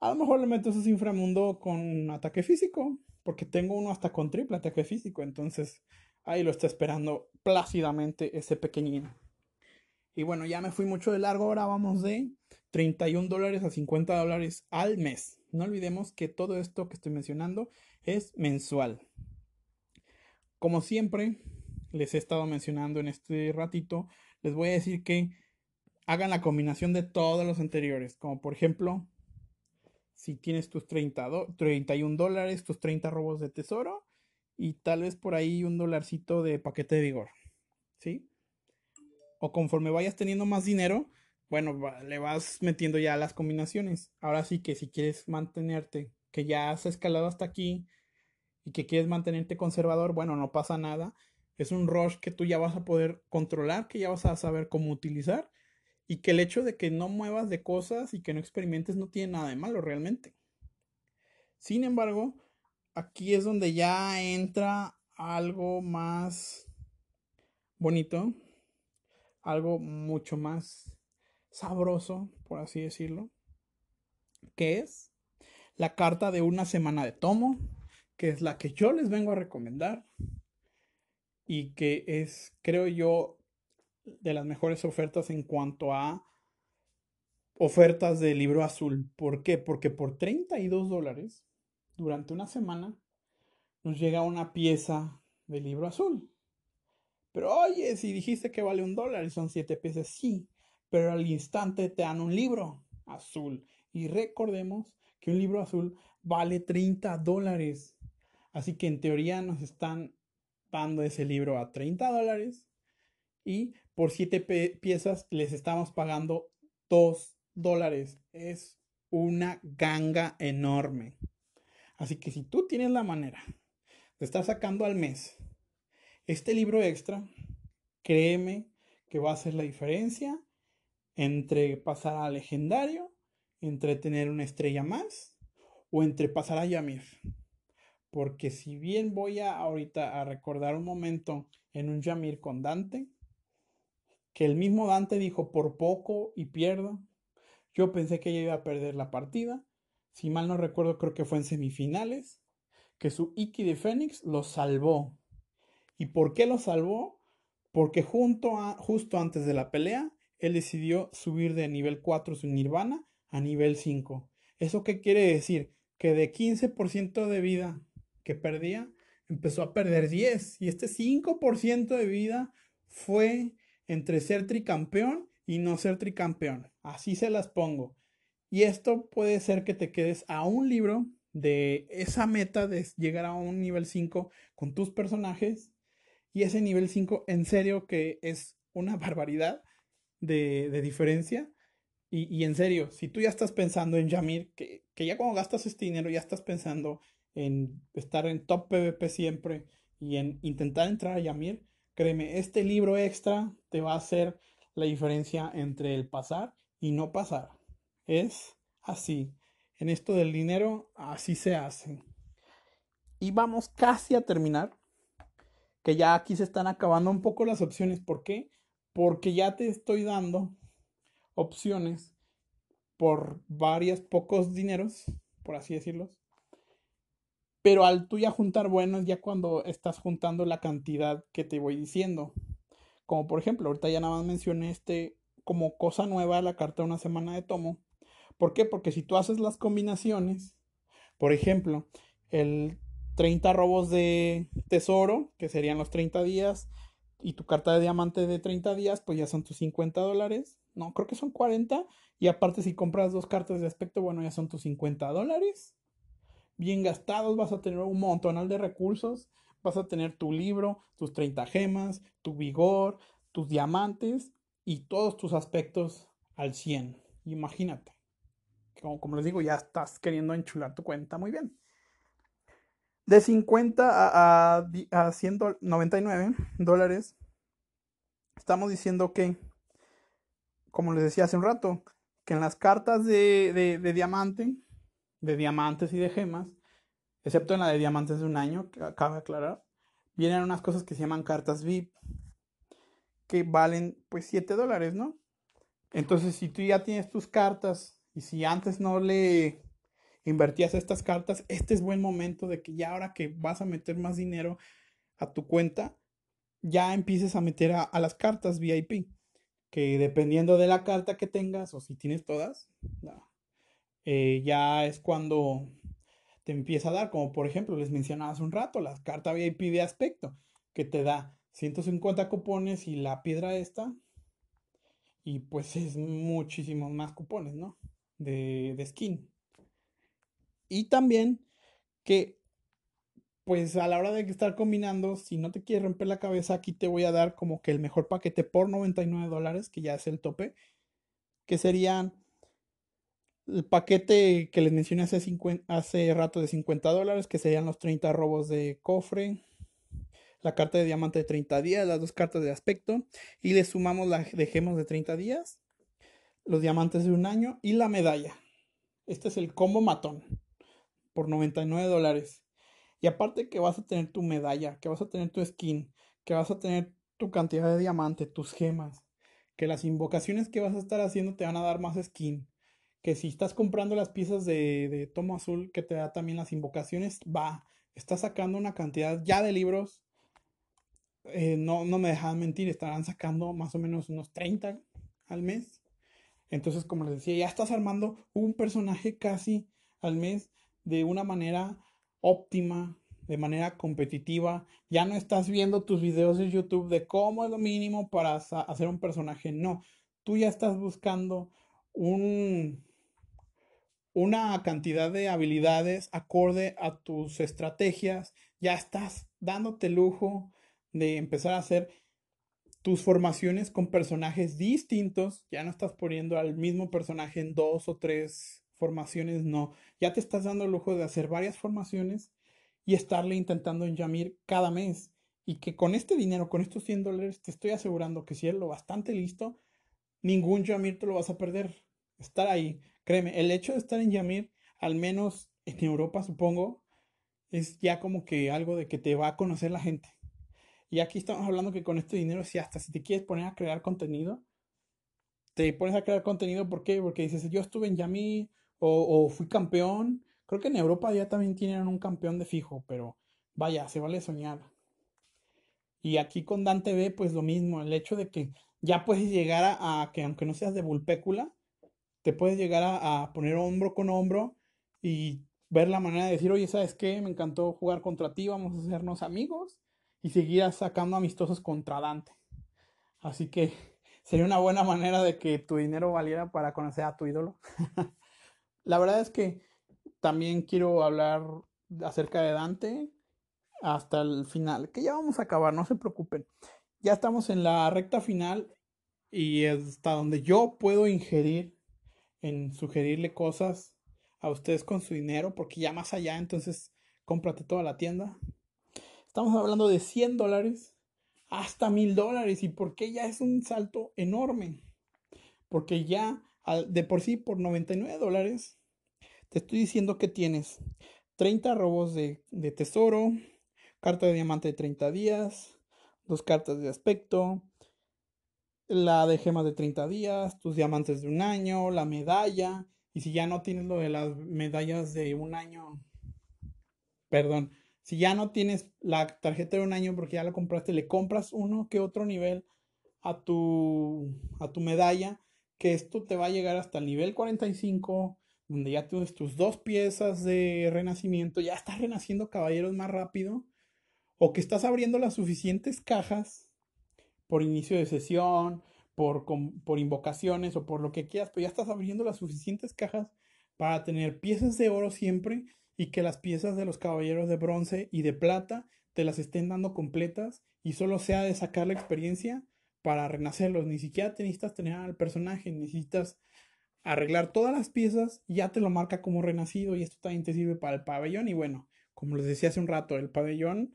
Speaker 1: a lo mejor le meto ese inframundo con ataque físico, porque tengo uno hasta con triple ataque físico, entonces ahí lo está esperando plácidamente ese pequeñín. Y bueno, ya me fui mucho de largo, ahora vamos de 31 dólares a 50 dólares al mes. No olvidemos que todo esto que estoy mencionando es mensual. Como siempre, les he estado mencionando en este ratito, les voy a decir que hagan la combinación de todos los anteriores, como por ejemplo, si tienes tus 30 31 dólares, tus 30 robos de tesoro y tal vez por ahí un dolarcito de paquete de vigor, ¿sí? O conforme vayas teniendo más dinero, bueno, le vas metiendo ya las combinaciones. Ahora sí que si quieres mantenerte, que ya has escalado hasta aquí y que quieres mantenerte conservador, bueno, no pasa nada. Es un rush que tú ya vas a poder controlar, que ya vas a saber cómo utilizar y que el hecho de que no muevas de cosas y que no experimentes no tiene nada de malo realmente. Sin embargo, aquí es donde ya entra algo más bonito, algo mucho más sabroso, por así decirlo, que es la carta de una semana de tomo, que es la que yo les vengo a recomendar y que es, creo yo, de las mejores ofertas en cuanto a ofertas de libro azul. ¿Por qué? Porque por 32 dólares, durante una semana, nos llega una pieza de libro azul. Pero oye, si dijiste que vale un dólar y son siete piezas, sí, pero al instante te dan un libro azul. Y recordemos que un libro azul vale 30 dólares. Así que en teoría nos están dando ese libro a 30 dólares y por 7 piezas les estamos pagando 2 dólares. Es una ganga enorme. Así que si tú tienes la manera de estar sacando al mes este libro extra, créeme que va a hacer la diferencia entre pasar a legendario, entre tener una estrella más o entre pasar a Yamir. Porque si bien voy a ahorita a recordar un momento en un Yamir con Dante, que el mismo Dante dijo por poco y pierdo, yo pensé que ella iba a perder la partida. Si mal no recuerdo, creo que fue en semifinales, que su Iki de Fénix lo salvó. ¿Y por qué lo salvó? Porque justo antes de la pelea, él decidió subir de nivel 4 su Nirvana a nivel 5. ¿Eso qué quiere decir? Que de 15% de vida que perdía, empezó a perder 10. Y este 5% de vida fue entre ser tricampeón y no ser tricampeón. Así se las pongo. Y esto puede ser que te quedes a un libro de esa meta de llegar a un nivel 5 con tus personajes. Y ese nivel 5 en serio que es una [laughs] barbaridad de, diferencia. Y, en serio, si tú ya estás pensando en Yamir, que, que ya cuando gastas este dinero ya estás pensando en estar en top PvP siempre y en intentar entrar a Yamir, créeme, este libro extra te va a hacer la diferencia entre el pasar y no pasar. Es así. En esto del dinero, así se hace. Y vamos casi a terminar. Que ya aquí se están acabando un poco las opciones. ¿Por qué? porque ya te estoy dando opciones por varios pocos dineros, por así decirlo. Pero al tú ya juntar buenos, ya cuando estás juntando la cantidad que te voy diciendo. Como por ejemplo, ahorita ya nada más mencioné este como cosa nueva la carta de una semana de tomo. ¿Por qué? Porque si tú haces las combinaciones, por ejemplo, el 30 robos de tesoro, que serían los 30 días, y tu carta de diamante de 30 días, pues ya son tus 50 dólares. No, creo que son 40. Y aparte, si compras dos cartas de aspecto, bueno, ya son tus 50 dólares. Bien gastados, vas a tener un montonal de recursos. Vas a tener tu libro, tus 30 gemas, tu vigor, tus diamantes y todos tus aspectos al 100. Imagínate. Como, les digo, ya estás queriendo enchular tu cuenta muy bien. De 50 a, a, 199 dólares, estamos diciendo que, como les decía hace un rato, que en las cartas de, de, diamante, de diamantes y de gemas, excepto en la de diamantes de un año, que acaba de aclarar, vienen unas cosas que se llaman cartas VIP, que valen pues 7 dólares, ¿no? Entonces, si tú ya tienes tus cartas y si antes no le invertías estas cartas, este es buen momento de que ya ahora que vas a meter más dinero a tu cuenta, ya empieces a meter a, las cartas VIP, que dependiendo de la carta que tengas o si tienes todas, eh, ya es cuando te empieza a dar, como por ejemplo les mencionaba hace un rato, la carta VIP de aspecto, que te da 150 cupones y la piedra esta. Y pues es muchísimos más cupones, ¿no? De, de skin. Y también que, pues a la hora de estar combinando, si no te quieres romper la cabeza, aquí te voy a dar como que el mejor paquete por 99 dólares, que ya es el tope, que serían el paquete que les mencioné hace, hace rato de 50 dólares, que serían los 30 robos de cofre, la carta de diamante de 30 días, las dos cartas de aspecto, y le sumamos la de gemas de 30 días, los diamantes de un año y la medalla. Este es el combo matón por 99 dólares. Y aparte que vas a tener tu medalla, que vas a tener tu skin, que vas a tener tu cantidad de diamante, tus gemas, que las invocaciones que vas a estar haciendo te van a dar más skin, que si estás comprando las piezas de, de tomo azul que te da también las invocaciones, va, estás sacando una cantidad ya de libros. Eh, no, no me dejan mentir, estarán sacando más o menos unos 30 al mes. Entonces, como les decía, ya estás armando un personaje casi al mes de una manera óptima, de manera competitiva. Ya no estás viendo tus videos de YouTube de cómo es lo mínimo para hacer un personaje. No, tú ya estás buscando un, una cantidad de habilidades acorde a tus estrategias. Ya estás dándote lujo de empezar a hacer tus formaciones con personajes distintos. Ya no estás poniendo al mismo personaje en dos o tres formaciones, no. Ya te estás dando el lujo de hacer varias formaciones y estarle intentando en Yamir cada mes. Y que con este dinero, con estos 100 dólares, te estoy asegurando que si es lo bastante listo, ningún Yamir te lo vas a perder. Estar ahí. Créeme, el hecho de estar en Yamir, al menos en Europa, supongo, es ya como que algo de que te va a conocer la gente. Y aquí estamos hablando que con este dinero, si hasta si te quieres poner a crear contenido, te pones a crear contenido, ¿por qué? Porque dices, yo estuve en Yamir, o, fui campeón. Creo que en Europa ya también tienen un campeón de fijo, pero vaya, se vale soñar. Y aquí con Dante B, pues lo mismo, el hecho de que ya puedes llegar a, que aunque no seas de Vulpécula, te puedes llegar a, poner hombro con hombro y ver la manera de decir, oye, ¿sabes qué? Me encantó jugar contra ti, vamos a hacernos amigos y seguir sacando amistosos contra Dante. Así que sería una buena manera de que tu dinero valiera para conocer a tu ídolo. [laughs] La verdad es que también quiero hablar acerca de Dante hasta el final, que ya vamos a acabar, no se preocupen. Ya estamos en la recta final y hasta donde yo puedo ingerir en sugerirle cosas a ustedes con su dinero, porque ya más allá, entonces cómprate toda la tienda. Estamos hablando de 100 dólares hasta 1000 dólares. ¿Y por qué ya es un salto enorme? Porque ya de por sí por 99 dólares, te estoy diciendo que tienes 30 robos de, tesoro, carta de diamante de 30 días, dos cartas de aspecto, la de gemas de 30 días, tus diamantes de un año, la medalla, y si ya no tienes lo de las medallas de un año, perdón, si ya no tienes la tarjeta de un año porque ya la compraste, le compras uno que otro nivel a tu, a tu medalla que esto te va a llegar hasta el nivel 45, donde ya tienes tus dos piezas de renacimiento, ya estás renaciendo caballeros más rápido, o que estás abriendo las suficientes cajas por inicio de sesión, por, por invocaciones o por lo que quieras, pero ya estás abriendo las suficientes cajas para tener piezas de oro siempre y que las piezas de los caballeros de bronce y de plata te las estén dando completas y solo sea de sacar la experiencia para renacerlos. Ni siquiera necesitas tener al personaje, necesitas arreglar todas las piezas, ya te lo marca como renacido y esto también te sirve para el pabellón. Y bueno, como les decía hace un rato, el pabellón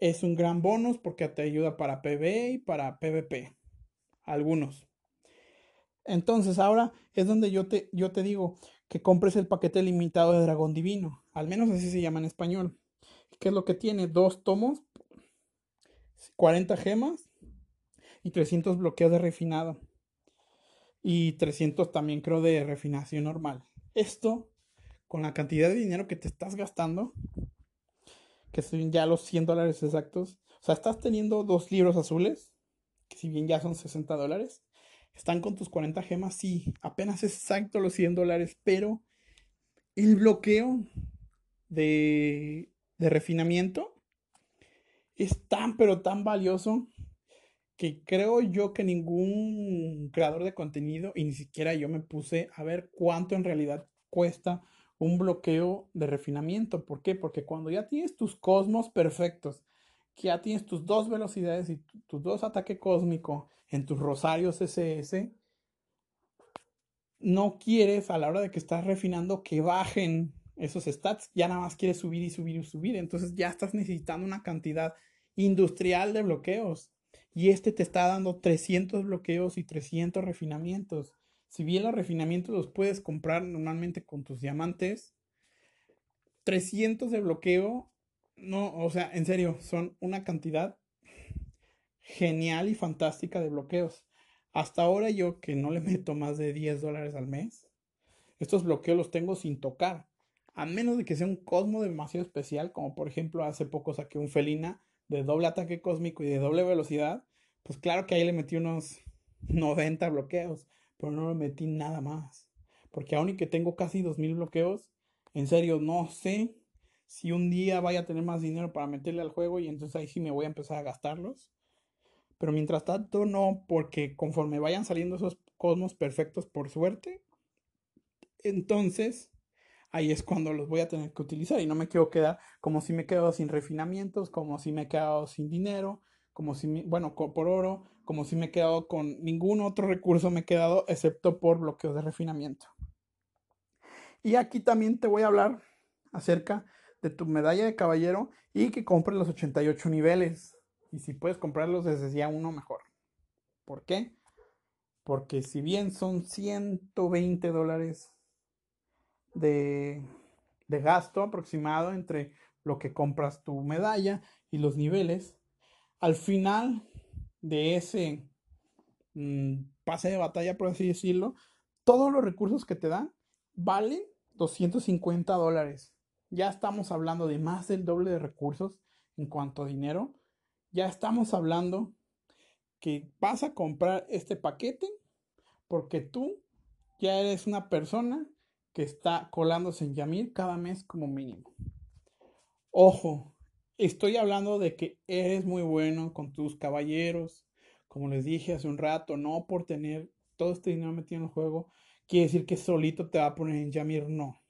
Speaker 1: es un gran bonus porque te ayuda para PvE y para PvP. Algunos. Entonces ahora es donde yo te, yo te digo que compres el paquete limitado de Dragón Divino. Al menos así se llama en español. ¿Qué es lo que tiene? Dos tomos, 40 gemas, y 300 bloqueos de refinado. Y 300 también creo de refinación normal. Esto, con la cantidad de dinero que te estás gastando, que son ya los 100 dólares exactos. O sea, estás teniendo dos libros azules, que si bien ya son 60 dólares, están con tus 40 gemas, sí, apenas exacto los 100 dólares, pero el bloqueo de, de refinamiento es tan, pero tan valioso que creo yo que ningún creador de contenido, y ni siquiera yo me puse a ver cuánto en realidad cuesta un bloqueo de refinamiento. ¿Por qué? Porque cuando ya tienes tus cosmos perfectos, que ya tienes tus dos velocidades y tus dos ataques cósmicos en tus rosarios SS, no quieres a la hora de que estás refinando que bajen esos stats, ya nada más quieres subir y subir y subir, entonces ya estás necesitando una cantidad industrial de bloqueos y este te está dando 300 bloqueos y 300 refinamientos. Si bien los refinamientos los puedes comprar normalmente con tus diamantes, 300 de bloqueo, no, o sea, en serio, son una cantidad genial y fantástica de bloqueos. Hasta ahora yo que no le meto más de 10 dólares al mes, estos bloqueos los tengo sin tocar. A menos de que sea un cosmo demasiado especial, como por ejemplo hace poco saqué un felina de doble ataque cósmico y de doble velocidad, pues claro que ahí le metí unos 90 bloqueos, pero no le metí nada más. Porque aún y que tengo casi 2000 bloqueos, en serio no sé si un día vaya a tener más dinero para meterle al juego y entonces ahí sí me voy a empezar a gastarlos. Pero mientras tanto no, porque conforme vayan saliendo esos cosmos perfectos por suerte, entonces ahí es cuando los voy a tener que utilizar y no me quiero quedar como si me quedo sin refinamientos, como si me he quedado sin dinero, como si, bueno, por oro, como si me he quedado con ningún otro recurso me he quedado excepto por bloqueo de refinamiento. Y aquí también te voy a hablar acerca de tu medalla de caballero y que compres los 88 niveles. Y si puedes comprarlos desde día uno, mejor. ¿Por qué? Porque si bien son 120 dólares de, de gasto aproximado entre lo que compras tu medalla y los niveles, al final de ese mm, pase de batalla, por así decirlo, todos los recursos que te dan valen 250 dólares. Ya estamos hablando de más del doble de recursos en cuanto a dinero. Ya estamos hablando que vas a comprar este paquete porque tú ya eres una persona que está colándose en Yamir cada mes como mínimo. Ojo, estoy hablando de que eres muy bueno con tus caballeros, como les dije hace un rato, no por tener todo este dinero metido en el juego, quiere decir que solito te va a poner en Yamir, no.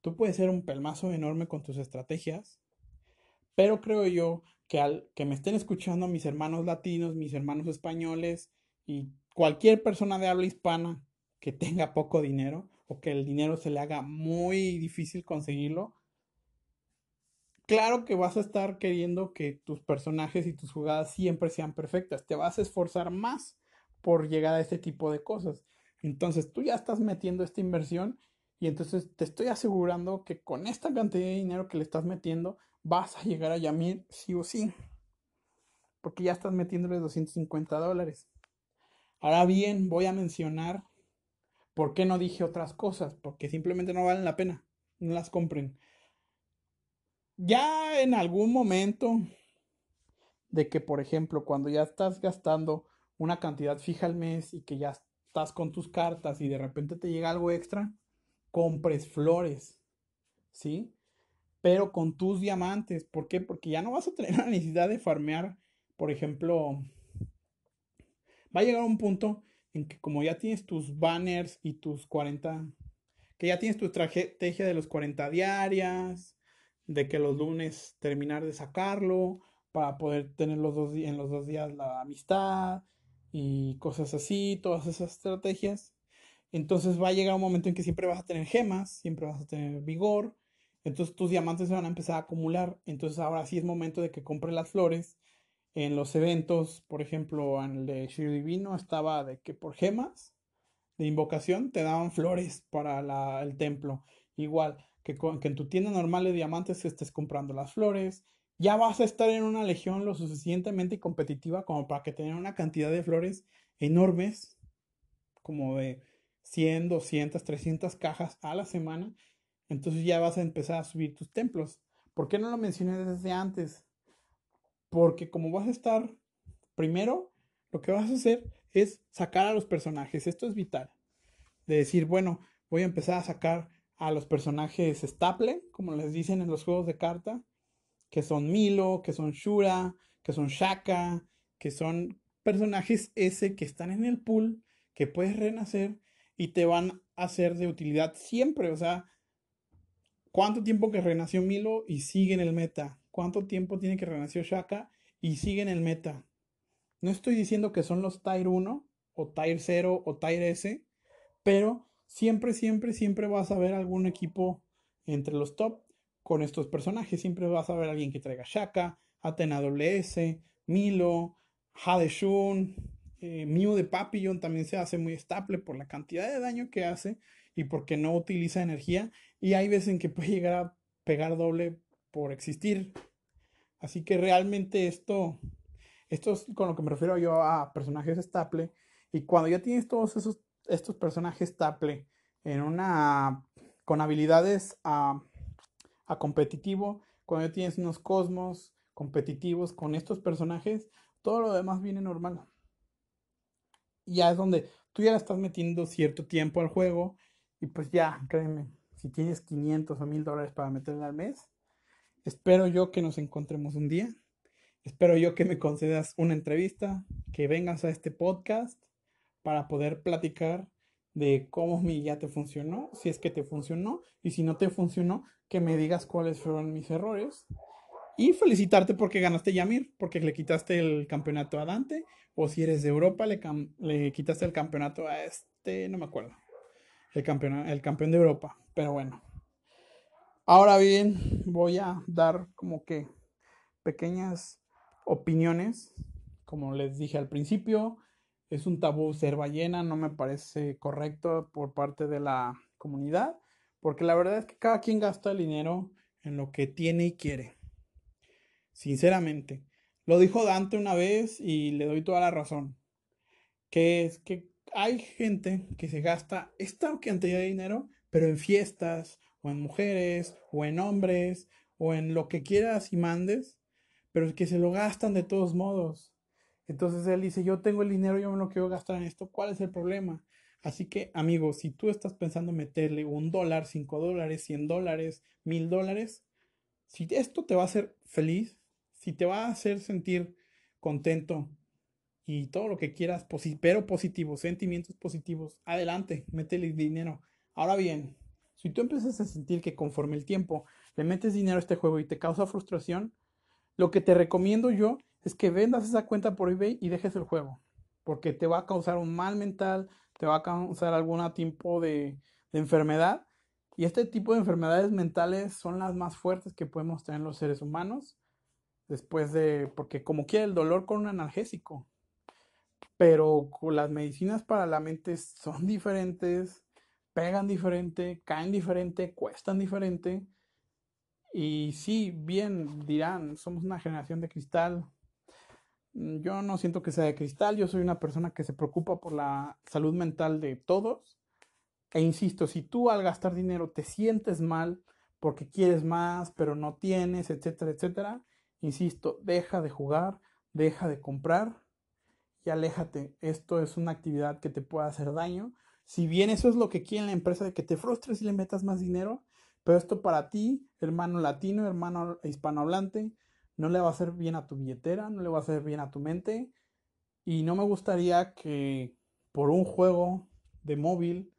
Speaker 1: Tú puedes ser un pelmazo enorme con tus estrategias, pero creo yo que al que me estén escuchando mis hermanos latinos, mis hermanos españoles y cualquier persona de habla hispana que tenga poco dinero, que el dinero se le haga muy difícil conseguirlo, claro que vas a estar queriendo que tus personajes y tus jugadas siempre sean perfectas. Te vas a esforzar más por llegar a este tipo de cosas. Entonces tú ya estás metiendo esta inversión y entonces te estoy asegurando que con esta cantidad de dinero que le estás metiendo vas a llegar a Yamir sí o sí. Porque ya estás metiéndole 250 dólares. Ahora bien, voy a mencionar ¿Por qué no dije otras cosas? Porque simplemente no valen la pena. No las compren. Ya en algún momento de que, por ejemplo, cuando ya estás gastando una cantidad fija al mes y que ya estás con tus cartas y de repente te llega algo extra, compres flores. ¿Sí? Pero con tus diamantes. ¿Por qué? Porque ya no vas a tener la necesidad de farmear, por ejemplo, va a llegar un punto en que como ya tienes tus banners y tus 40, que ya tienes tu estrategia de los 40 diarias, de que los lunes terminar de sacarlo para poder tener los dos, en los dos días la amistad y cosas así, todas esas estrategias. Entonces va a llegar un momento en que siempre vas a tener gemas, siempre vas a tener vigor, entonces tus diamantes se van a empezar a acumular. Entonces ahora sí es momento de que compres las flores en los eventos, por ejemplo, en el de Shiro Divino estaba de que por gemas de invocación te daban flores para el templo. Igual que, que en tu tienda normal de diamantes estés comprando las flores. Ya vas a estar en una legión lo suficientemente competitiva como para que tengan una cantidad de flores enormes, como de 100, 200, 300 cajas a la semana. Entonces ya vas a empezar a subir tus templos. ¿Por qué no lo mencioné desde antes? Porque como vas a estar, primero, lo que vas a hacer es sacar a los personajes. Esto es vital. De decir, bueno, voy a empezar a sacar a los personajes staple, como les dicen en los juegos de carta. que son Milo, que son Shura, que son Shaka, que son personajes ese que están en el pool, que puedes renacer y te van a ser de utilidad siempre. O sea, ¿cuánto tiempo que renació Milo y sigue en el meta? ¿Cuánto tiempo tiene que renació Shaka y sigue en el meta? No estoy diciendo que son los Tier 1 o Tier 0 o Tier S, pero siempre, siempre, siempre vas a ver algún equipo entre los top con estos personajes. Siempre vas a ver alguien que traiga Shaka, Athena WS, Milo, Hadeshun, eh, Mew de Papillon también se hace muy estable por la cantidad de daño que hace y porque no utiliza energía. Y hay veces en que puede llegar a pegar doble por existir. Así que realmente esto, esto es con lo que me refiero yo a personajes estable. Y cuando ya tienes todos esos, estos personajes estable en una, con habilidades a, a competitivo, cuando ya tienes unos cosmos competitivos con estos personajes, todo lo demás viene normal. Ya es donde tú ya le estás metiendo cierto tiempo al juego y pues ya, créeme, si tienes 500 o 1000 dólares para meterle al mes, espero yo que nos encontremos un día. Espero yo que me concedas una entrevista, que vengas a este podcast para poder platicar de cómo mi ya te funcionó, si es que te funcionó, y si no te funcionó, que me digas cuáles fueron mis errores y felicitarte porque ganaste Yamir, porque le quitaste el campeonato a Dante. O si eres de Europa, le, le quitaste el campeonato a este, no me acuerdo. El campeón, el campeón de Europa. Pero bueno. Ahora bien, voy a dar como que pequeñas opiniones. Como les dije al principio, es un tabú ser ballena, no me parece correcto por parte de la comunidad, porque la verdad es que cada quien gasta el dinero en lo que tiene y quiere sinceramente. Lo dijo Dante una vez y le doy toda la razón. Que es que hay gente que se gasta esta cantidad de dinero, pero en fiestas, o en mujeres, o en hombres, o en lo que quieras y mandes, pero que se lo gastan de todos modos. Entonces él dice, yo tengo el dinero, yo me lo quiero gastar en esto, ¿cuál es el problema? Así que, amigo, si tú estás pensando meterle un dólar, cinco dólares, cien dólares, mil dólares, si esto te va a hacer feliz, si te va a hacer sentir contento y todo lo que quieras, pero positivo, sentimientos positivos, adelante, métele dinero. Ahora bien, si tú empiezas a sentir que conforme el tiempo le metes dinero a este juego y te causa frustración, lo que te recomiendo yo es que vendas esa cuenta por eBay y dejes el juego, porque te va a causar un mal mental, te va a causar algún tipo de, de enfermedad. Y este tipo de enfermedades mentales son las más fuertes que podemos tener los seres humanos después de, porque como quiera el dolor con un analgésico, pero las medicinas para la mente son [laughs] diferentes, pegan diferente, caen diferente, cuestan diferente. Y sí, bien dirán, somos una generación de cristal. Mm, yo no siento que sea de cristal, yo soy una persona que se preocupa por la salud mental de todos. E insisto, si tú al gastar dinero te sientes mal porque quieres más, pero no tienes, etcétera, etcétera, Insisto, deja de jugar, deja de comprar y aléjate. Esto es una actividad que te puede hacer daño. Si bien eso es lo que quiere la empresa, de que te frustres y le metas más dinero, pero esto para ti, hermano latino, hermano hispanohablante, no le va a hacer bien a tu billetera, no le va a hacer bien a tu mente. Y no me gustaría que por un juego de móvil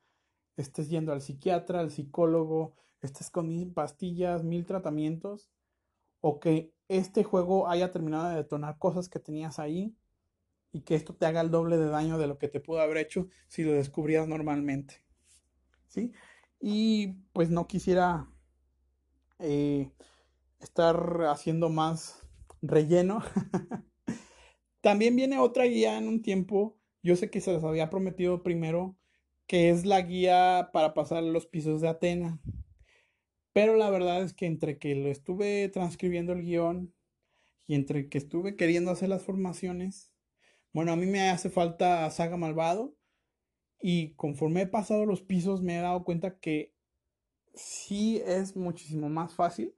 Speaker 1: estés yendo al psiquiatra, al psicólogo, estés con mil pastillas, mil tratamientos, o que este juego haya terminado de detonar cosas que tenías ahí y que esto te haga el doble de daño de lo que te pudo haber hecho si lo descubrías normalmente. ¿Sí? Y pues no quisiera eh, estar haciendo más relleno. [laughs] También viene otra guía en un tiempo, yo sé que se les había prometido primero, que es la guía para pasar los pisos de Atena. Pero la verdad es que entre que lo estuve transcribiendo el guion y entre que estuve queriendo hacer las formaciones, bueno, a mí me hace falta Saga Malvado y conforme he pasado los pisos me he dado cuenta que sí es muchísimo más fácil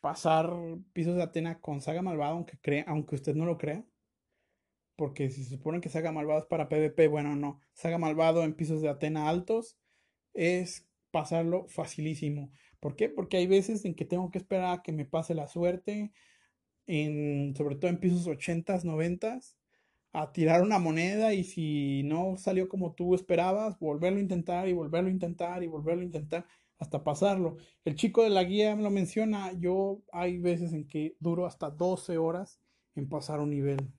Speaker 1: pasar pisos de Atena con Saga Malvado, aunque, crea, aunque usted no lo crea. Porque si se supone que Saga Malvado es para PvP, bueno, no. Saga Malvado en pisos de Atena altos es pasarlo facilísimo. ¿Por qué? Porque hay veces en que tengo que esperar a que me pase la suerte, en, sobre todo en pisos 80s, 90s, a tirar una moneda y si no salió como tú esperabas, volverlo a intentar y volverlo a intentar y volverlo a intentar hasta pasarlo. El chico de la guía lo menciona, yo hay veces en que duro hasta 12 horas en pasar un nivel,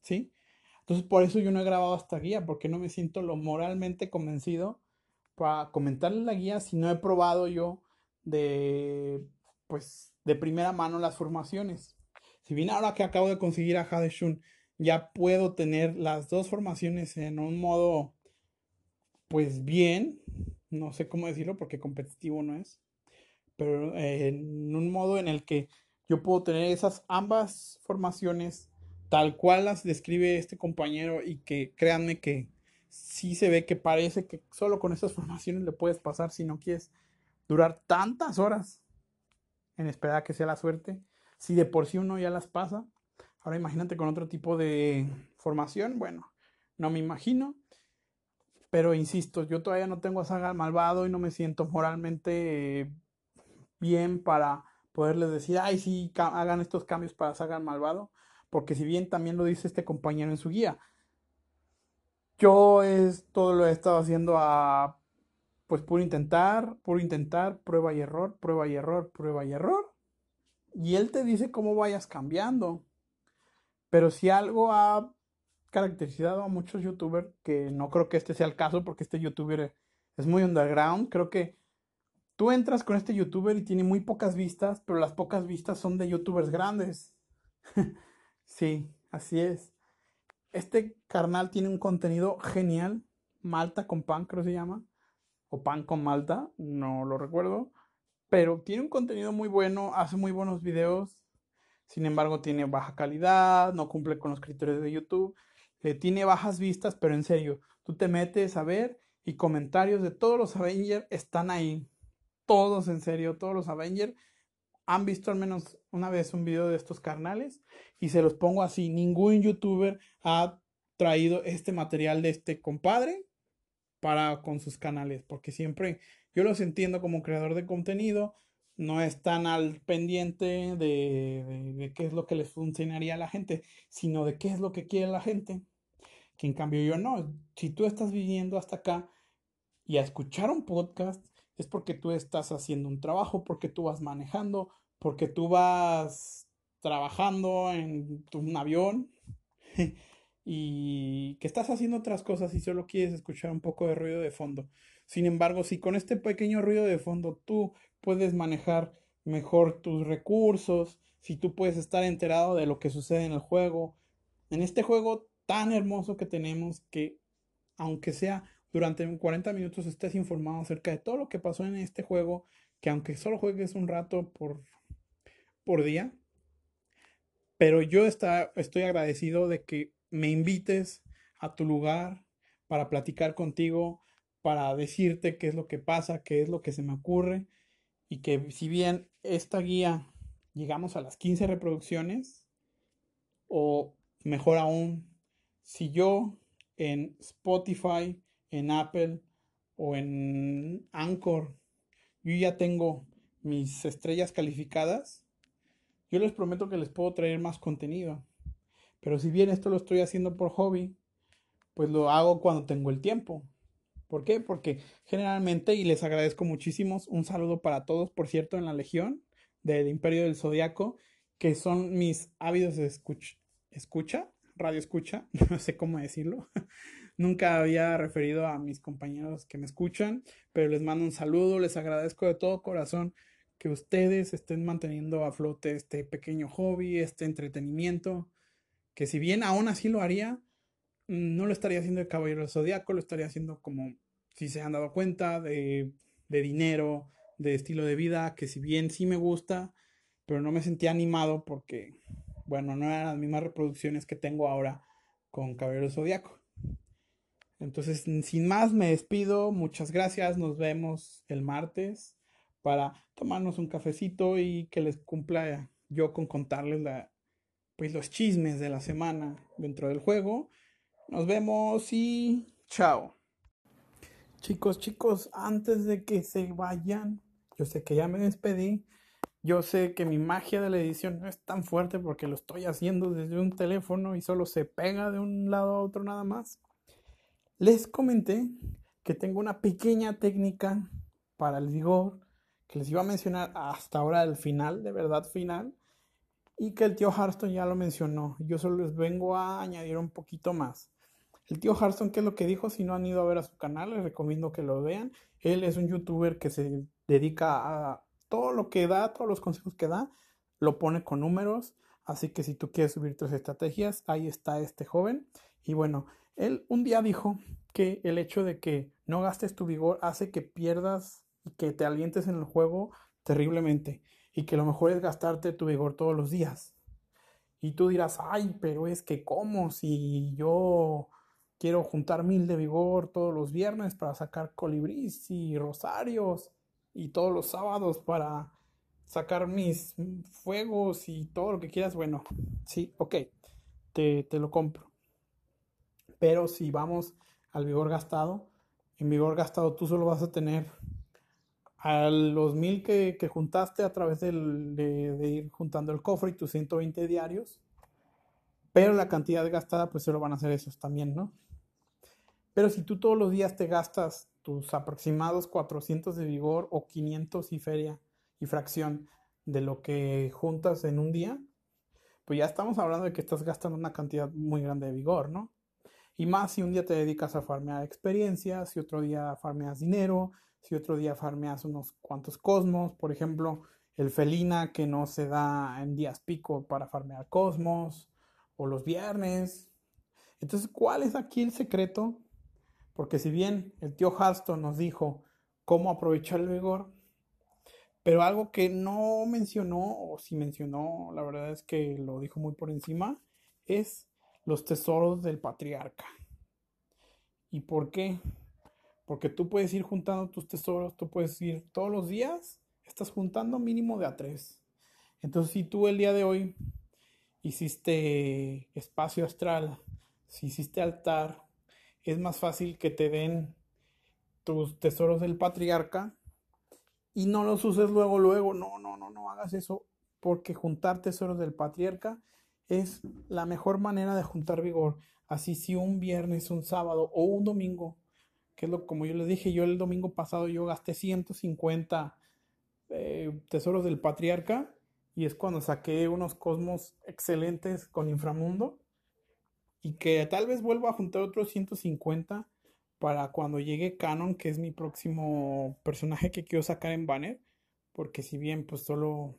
Speaker 1: ¿sí? Entonces por eso yo no he grabado esta guía, porque no me siento lo moralmente convencido para comentarle la guía si no he probado yo de, pues, de primera mano las formaciones. Si bien ahora que acabo de conseguir a Hadeshun, ya puedo tener las dos formaciones en un modo, pues bien, no sé cómo decirlo porque competitivo no es, pero en un modo en el que yo puedo tener esas ambas formaciones tal cual las describe este compañero y que créanme que sí se ve que parece que solo con esas [laughs] formaciones le puedes pasar si no quieres durar tantas horas en esperar que sea la suerte. Si de por sí uno ya las pasa, ahora imagínate con otro tipo de formación, bueno, no me imagino. Pero insisto, yo todavía no tengo a Saga malvado y no me siento moralmente bien para poderles decir, ay, sí, hagan estos cambios para Saga malvado. Porque si bien también lo dice este compañero en su guía, yo es, todo lo he estado haciendo a, pues, puro intentar, puro intentar, prueba y error, prueba y error, prueba y error. Y él te dice cómo vayas cambiando. Pero si algo ha caracterizado a muchos youtubers, que no creo que este sea el caso porque este youtuber es muy underground, creo que tú entras con este youtuber y tiene muy pocas vistas, pero las pocas vistas son de youtubers grandes. [laughs] sí, así es. Este carnal tiene un contenido genial, Malta con pan creo que se llama, o pan con Malta, no lo recuerdo, pero tiene un contenido muy bueno, hace muy buenos videos, sin embargo tiene baja calidad, no cumple con los criterios de YouTube tiene bajas vistas, pero en serio, tú te metes a ver y comentarios de todos los Avengers están ahí. Todos, en serio, todos los Avengers han visto al menos una vez un video de estos carnales y se los pongo así. Ningún youtuber ha traído este material de este compadre para con sus canales, porque siempre yo los entiendo como creador de contenido, no están al pendiente de, de, de, qué es lo que les funcionaría a la gente, sino de qué es lo que quiere la gente que en cambio yo no. Si tú estás viviendo hasta acá y a escuchar un podcast, es porque tú estás haciendo un trabajo, porque tú vas manejando, porque tú vas trabajando en un avión [laughs] y que estás haciendo otras cosas y solo quieres escuchar un poco de ruido de fondo. Sin embargo, si con este pequeño ruido de fondo tú puedes manejar mejor tus recursos, si tú puedes estar enterado de lo que sucede en el juego, en este juego tan hermoso que tenemos que, aunque sea durante 40 minutos, estés informado acerca de todo lo que pasó en este juego, que aunque solo juegues un rato por, por día, pero yo está, estoy agradecido de que me invites a tu lugar para platicar contigo, para decirte qué es lo que pasa, qué es lo que se me ocurre, y que si bien esta guía llegamos a las 15 reproducciones, o mejor aún, si yo en Spotify, en Apple o en Anchor, yo ya tengo mis estrellas calificadas, yo les prometo que les puedo traer más contenido. Pero si bien esto lo estoy haciendo por hobby, pues lo hago cuando tengo el tiempo. ¿Por qué? Porque generalmente, y les agradezco muchísimo, un saludo para todos, por cierto, en la Legión del Imperio del Zodiaco, que son mis ávidos de escucha radio escucha, [laughs] no sé cómo decirlo. [laughs] Nunca había referido a mis compañeros que me escuchan, pero les mando un saludo, les agradezco de todo corazón que ustedes estén manteniendo a flote este pequeño hobby, este entretenimiento, que si bien aún así lo haría, no lo estaría haciendo de caballero zodiaco, lo estaría haciendo como si se han dado cuenta de, de dinero, de estilo de vida, que si bien sí me gusta, pero no me sentía animado porque bueno, no eran las mismas reproducciones que tengo ahora con Caballero Zodíaco. Entonces, sin más, me despido. Muchas gracias. Nos vemos el martes para tomarnos un cafecito y que les cumpla yo con contarles la, pues, los chismes de la semana dentro del juego. Nos vemos y chao. Chicos, chicos, antes de que se vayan, yo sé que ya me despedí. Yo sé que mi magia de la edición no es tan fuerte porque lo estoy haciendo desde un teléfono y solo se pega de un lado a otro nada más. Les comenté que tengo una pequeña técnica para el vigor que les iba a mencionar hasta ahora al final, de verdad final, y que el tío Harston ya lo mencionó. Yo solo les vengo a añadir un poquito más. El tío Harston, ¿qué es lo que dijo? Si no han ido a ver a su canal, les recomiendo que lo vean. Él es un youtuber que se dedica a todo lo que da, todos los consejos que da, lo pone con números. Así que si tú quieres subir tus estrategias, ahí está este joven. Y bueno, él un día dijo que el hecho de que no gastes tu vigor hace que pierdas y que te alientes en el juego terriblemente. Y que lo mejor es gastarte tu vigor todos los días. Y tú dirás, ay, pero es que cómo si yo quiero juntar mil de vigor todos los viernes para sacar colibrís y rosarios y todos los sábados para sacar mis fuegos y todo lo que quieras. Bueno, sí, ok, te, te lo compro. Pero si vamos al vigor gastado, en vigor gastado tú solo vas a tener a los mil que, juntaste a través de, de, ir juntando el cofre y tus 120 diarios. Pero la cantidad gastada, pues solo van a ser esos también, ¿no? Pero si tú todos los días te gastas tus aproximados 400 de vigor o 500 y feria y fracción de lo que juntas en un día, pues ya estamos hablando de que estás gastando una cantidad muy grande de vigor, ¿no? Y más si un día te dedicas a farmear experiencias, si otro día farmeas dinero, si otro día farmeas unos cuantos cosmos, por ejemplo, el felina que no se da en días pico para farmear cosmos, o los viernes. Entonces, ¿cuál es aquí el secreto? Porque si bien el tío Halston nos dijo cómo aprovechar el vigor, pero algo que no mencionó, o si mencionó, la verdad es que lo dijo muy por encima, es los tesoros del patriarca. ¿Y por qué? Porque tú puedes ir juntando tus tesoros, tú puedes ir todos los días, estás juntando mínimo de a tres. Entonces, si tú el día de hoy hiciste espacio astral, si hiciste altar, es más fácil que te den tus tesoros del patriarca y no los uses luego, luego. No, no, no, no hagas eso porque juntar tesoros del patriarca es la mejor manera de juntar vigor. Así si un viernes, un sábado o un domingo, que es lo como yo les dije, yo el domingo pasado yo gasté 150 eh, tesoros del patriarca y es cuando saqué unos cosmos excelentes con inframundo y que tal vez vuelva a juntar otros 150 para cuando llegue Canon, que es mi próximo personaje que quiero sacar en banner, porque si bien pues solo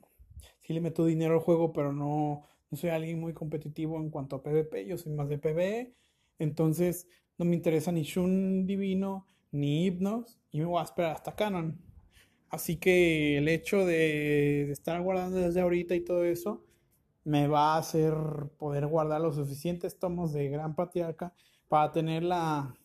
Speaker 1: si le meto dinero al juego, pero no no soy alguien muy competitivo en cuanto a PvP, yo soy más de PvE, entonces no me interesa ni Shun Divino ni Hypnos y me voy a esperar hasta Canon. Así que el hecho de, estar guardando desde ahorita y todo eso me va a hacer poder guardar los suficientes tomos de Gran Patriarca para tener la,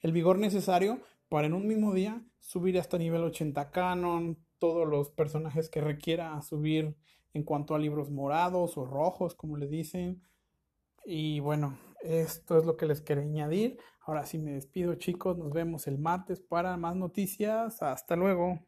Speaker 1: el vigor necesario para en un mismo día subir hasta nivel 80 canon, todos los personajes que requiera subir en cuanto a libros morados o rojos, como le dicen. Y bueno, esto es lo que les quería añadir. Ahora sí me despido chicos, nos vemos el martes para más noticias. Hasta luego.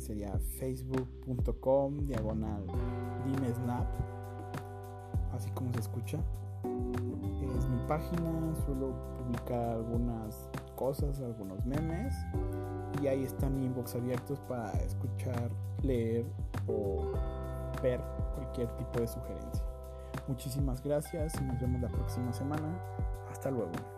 Speaker 1: sería facebook.com diagonal dimesnap, así como se escucha. Es mi página, suelo publicar algunas cosas, algunos memes. Y ahí están mi inbox abiertos para escuchar, leer o ver cualquier tipo de sugerencia. Muchísimas gracias y nos vemos la próxima semana. Hasta luego.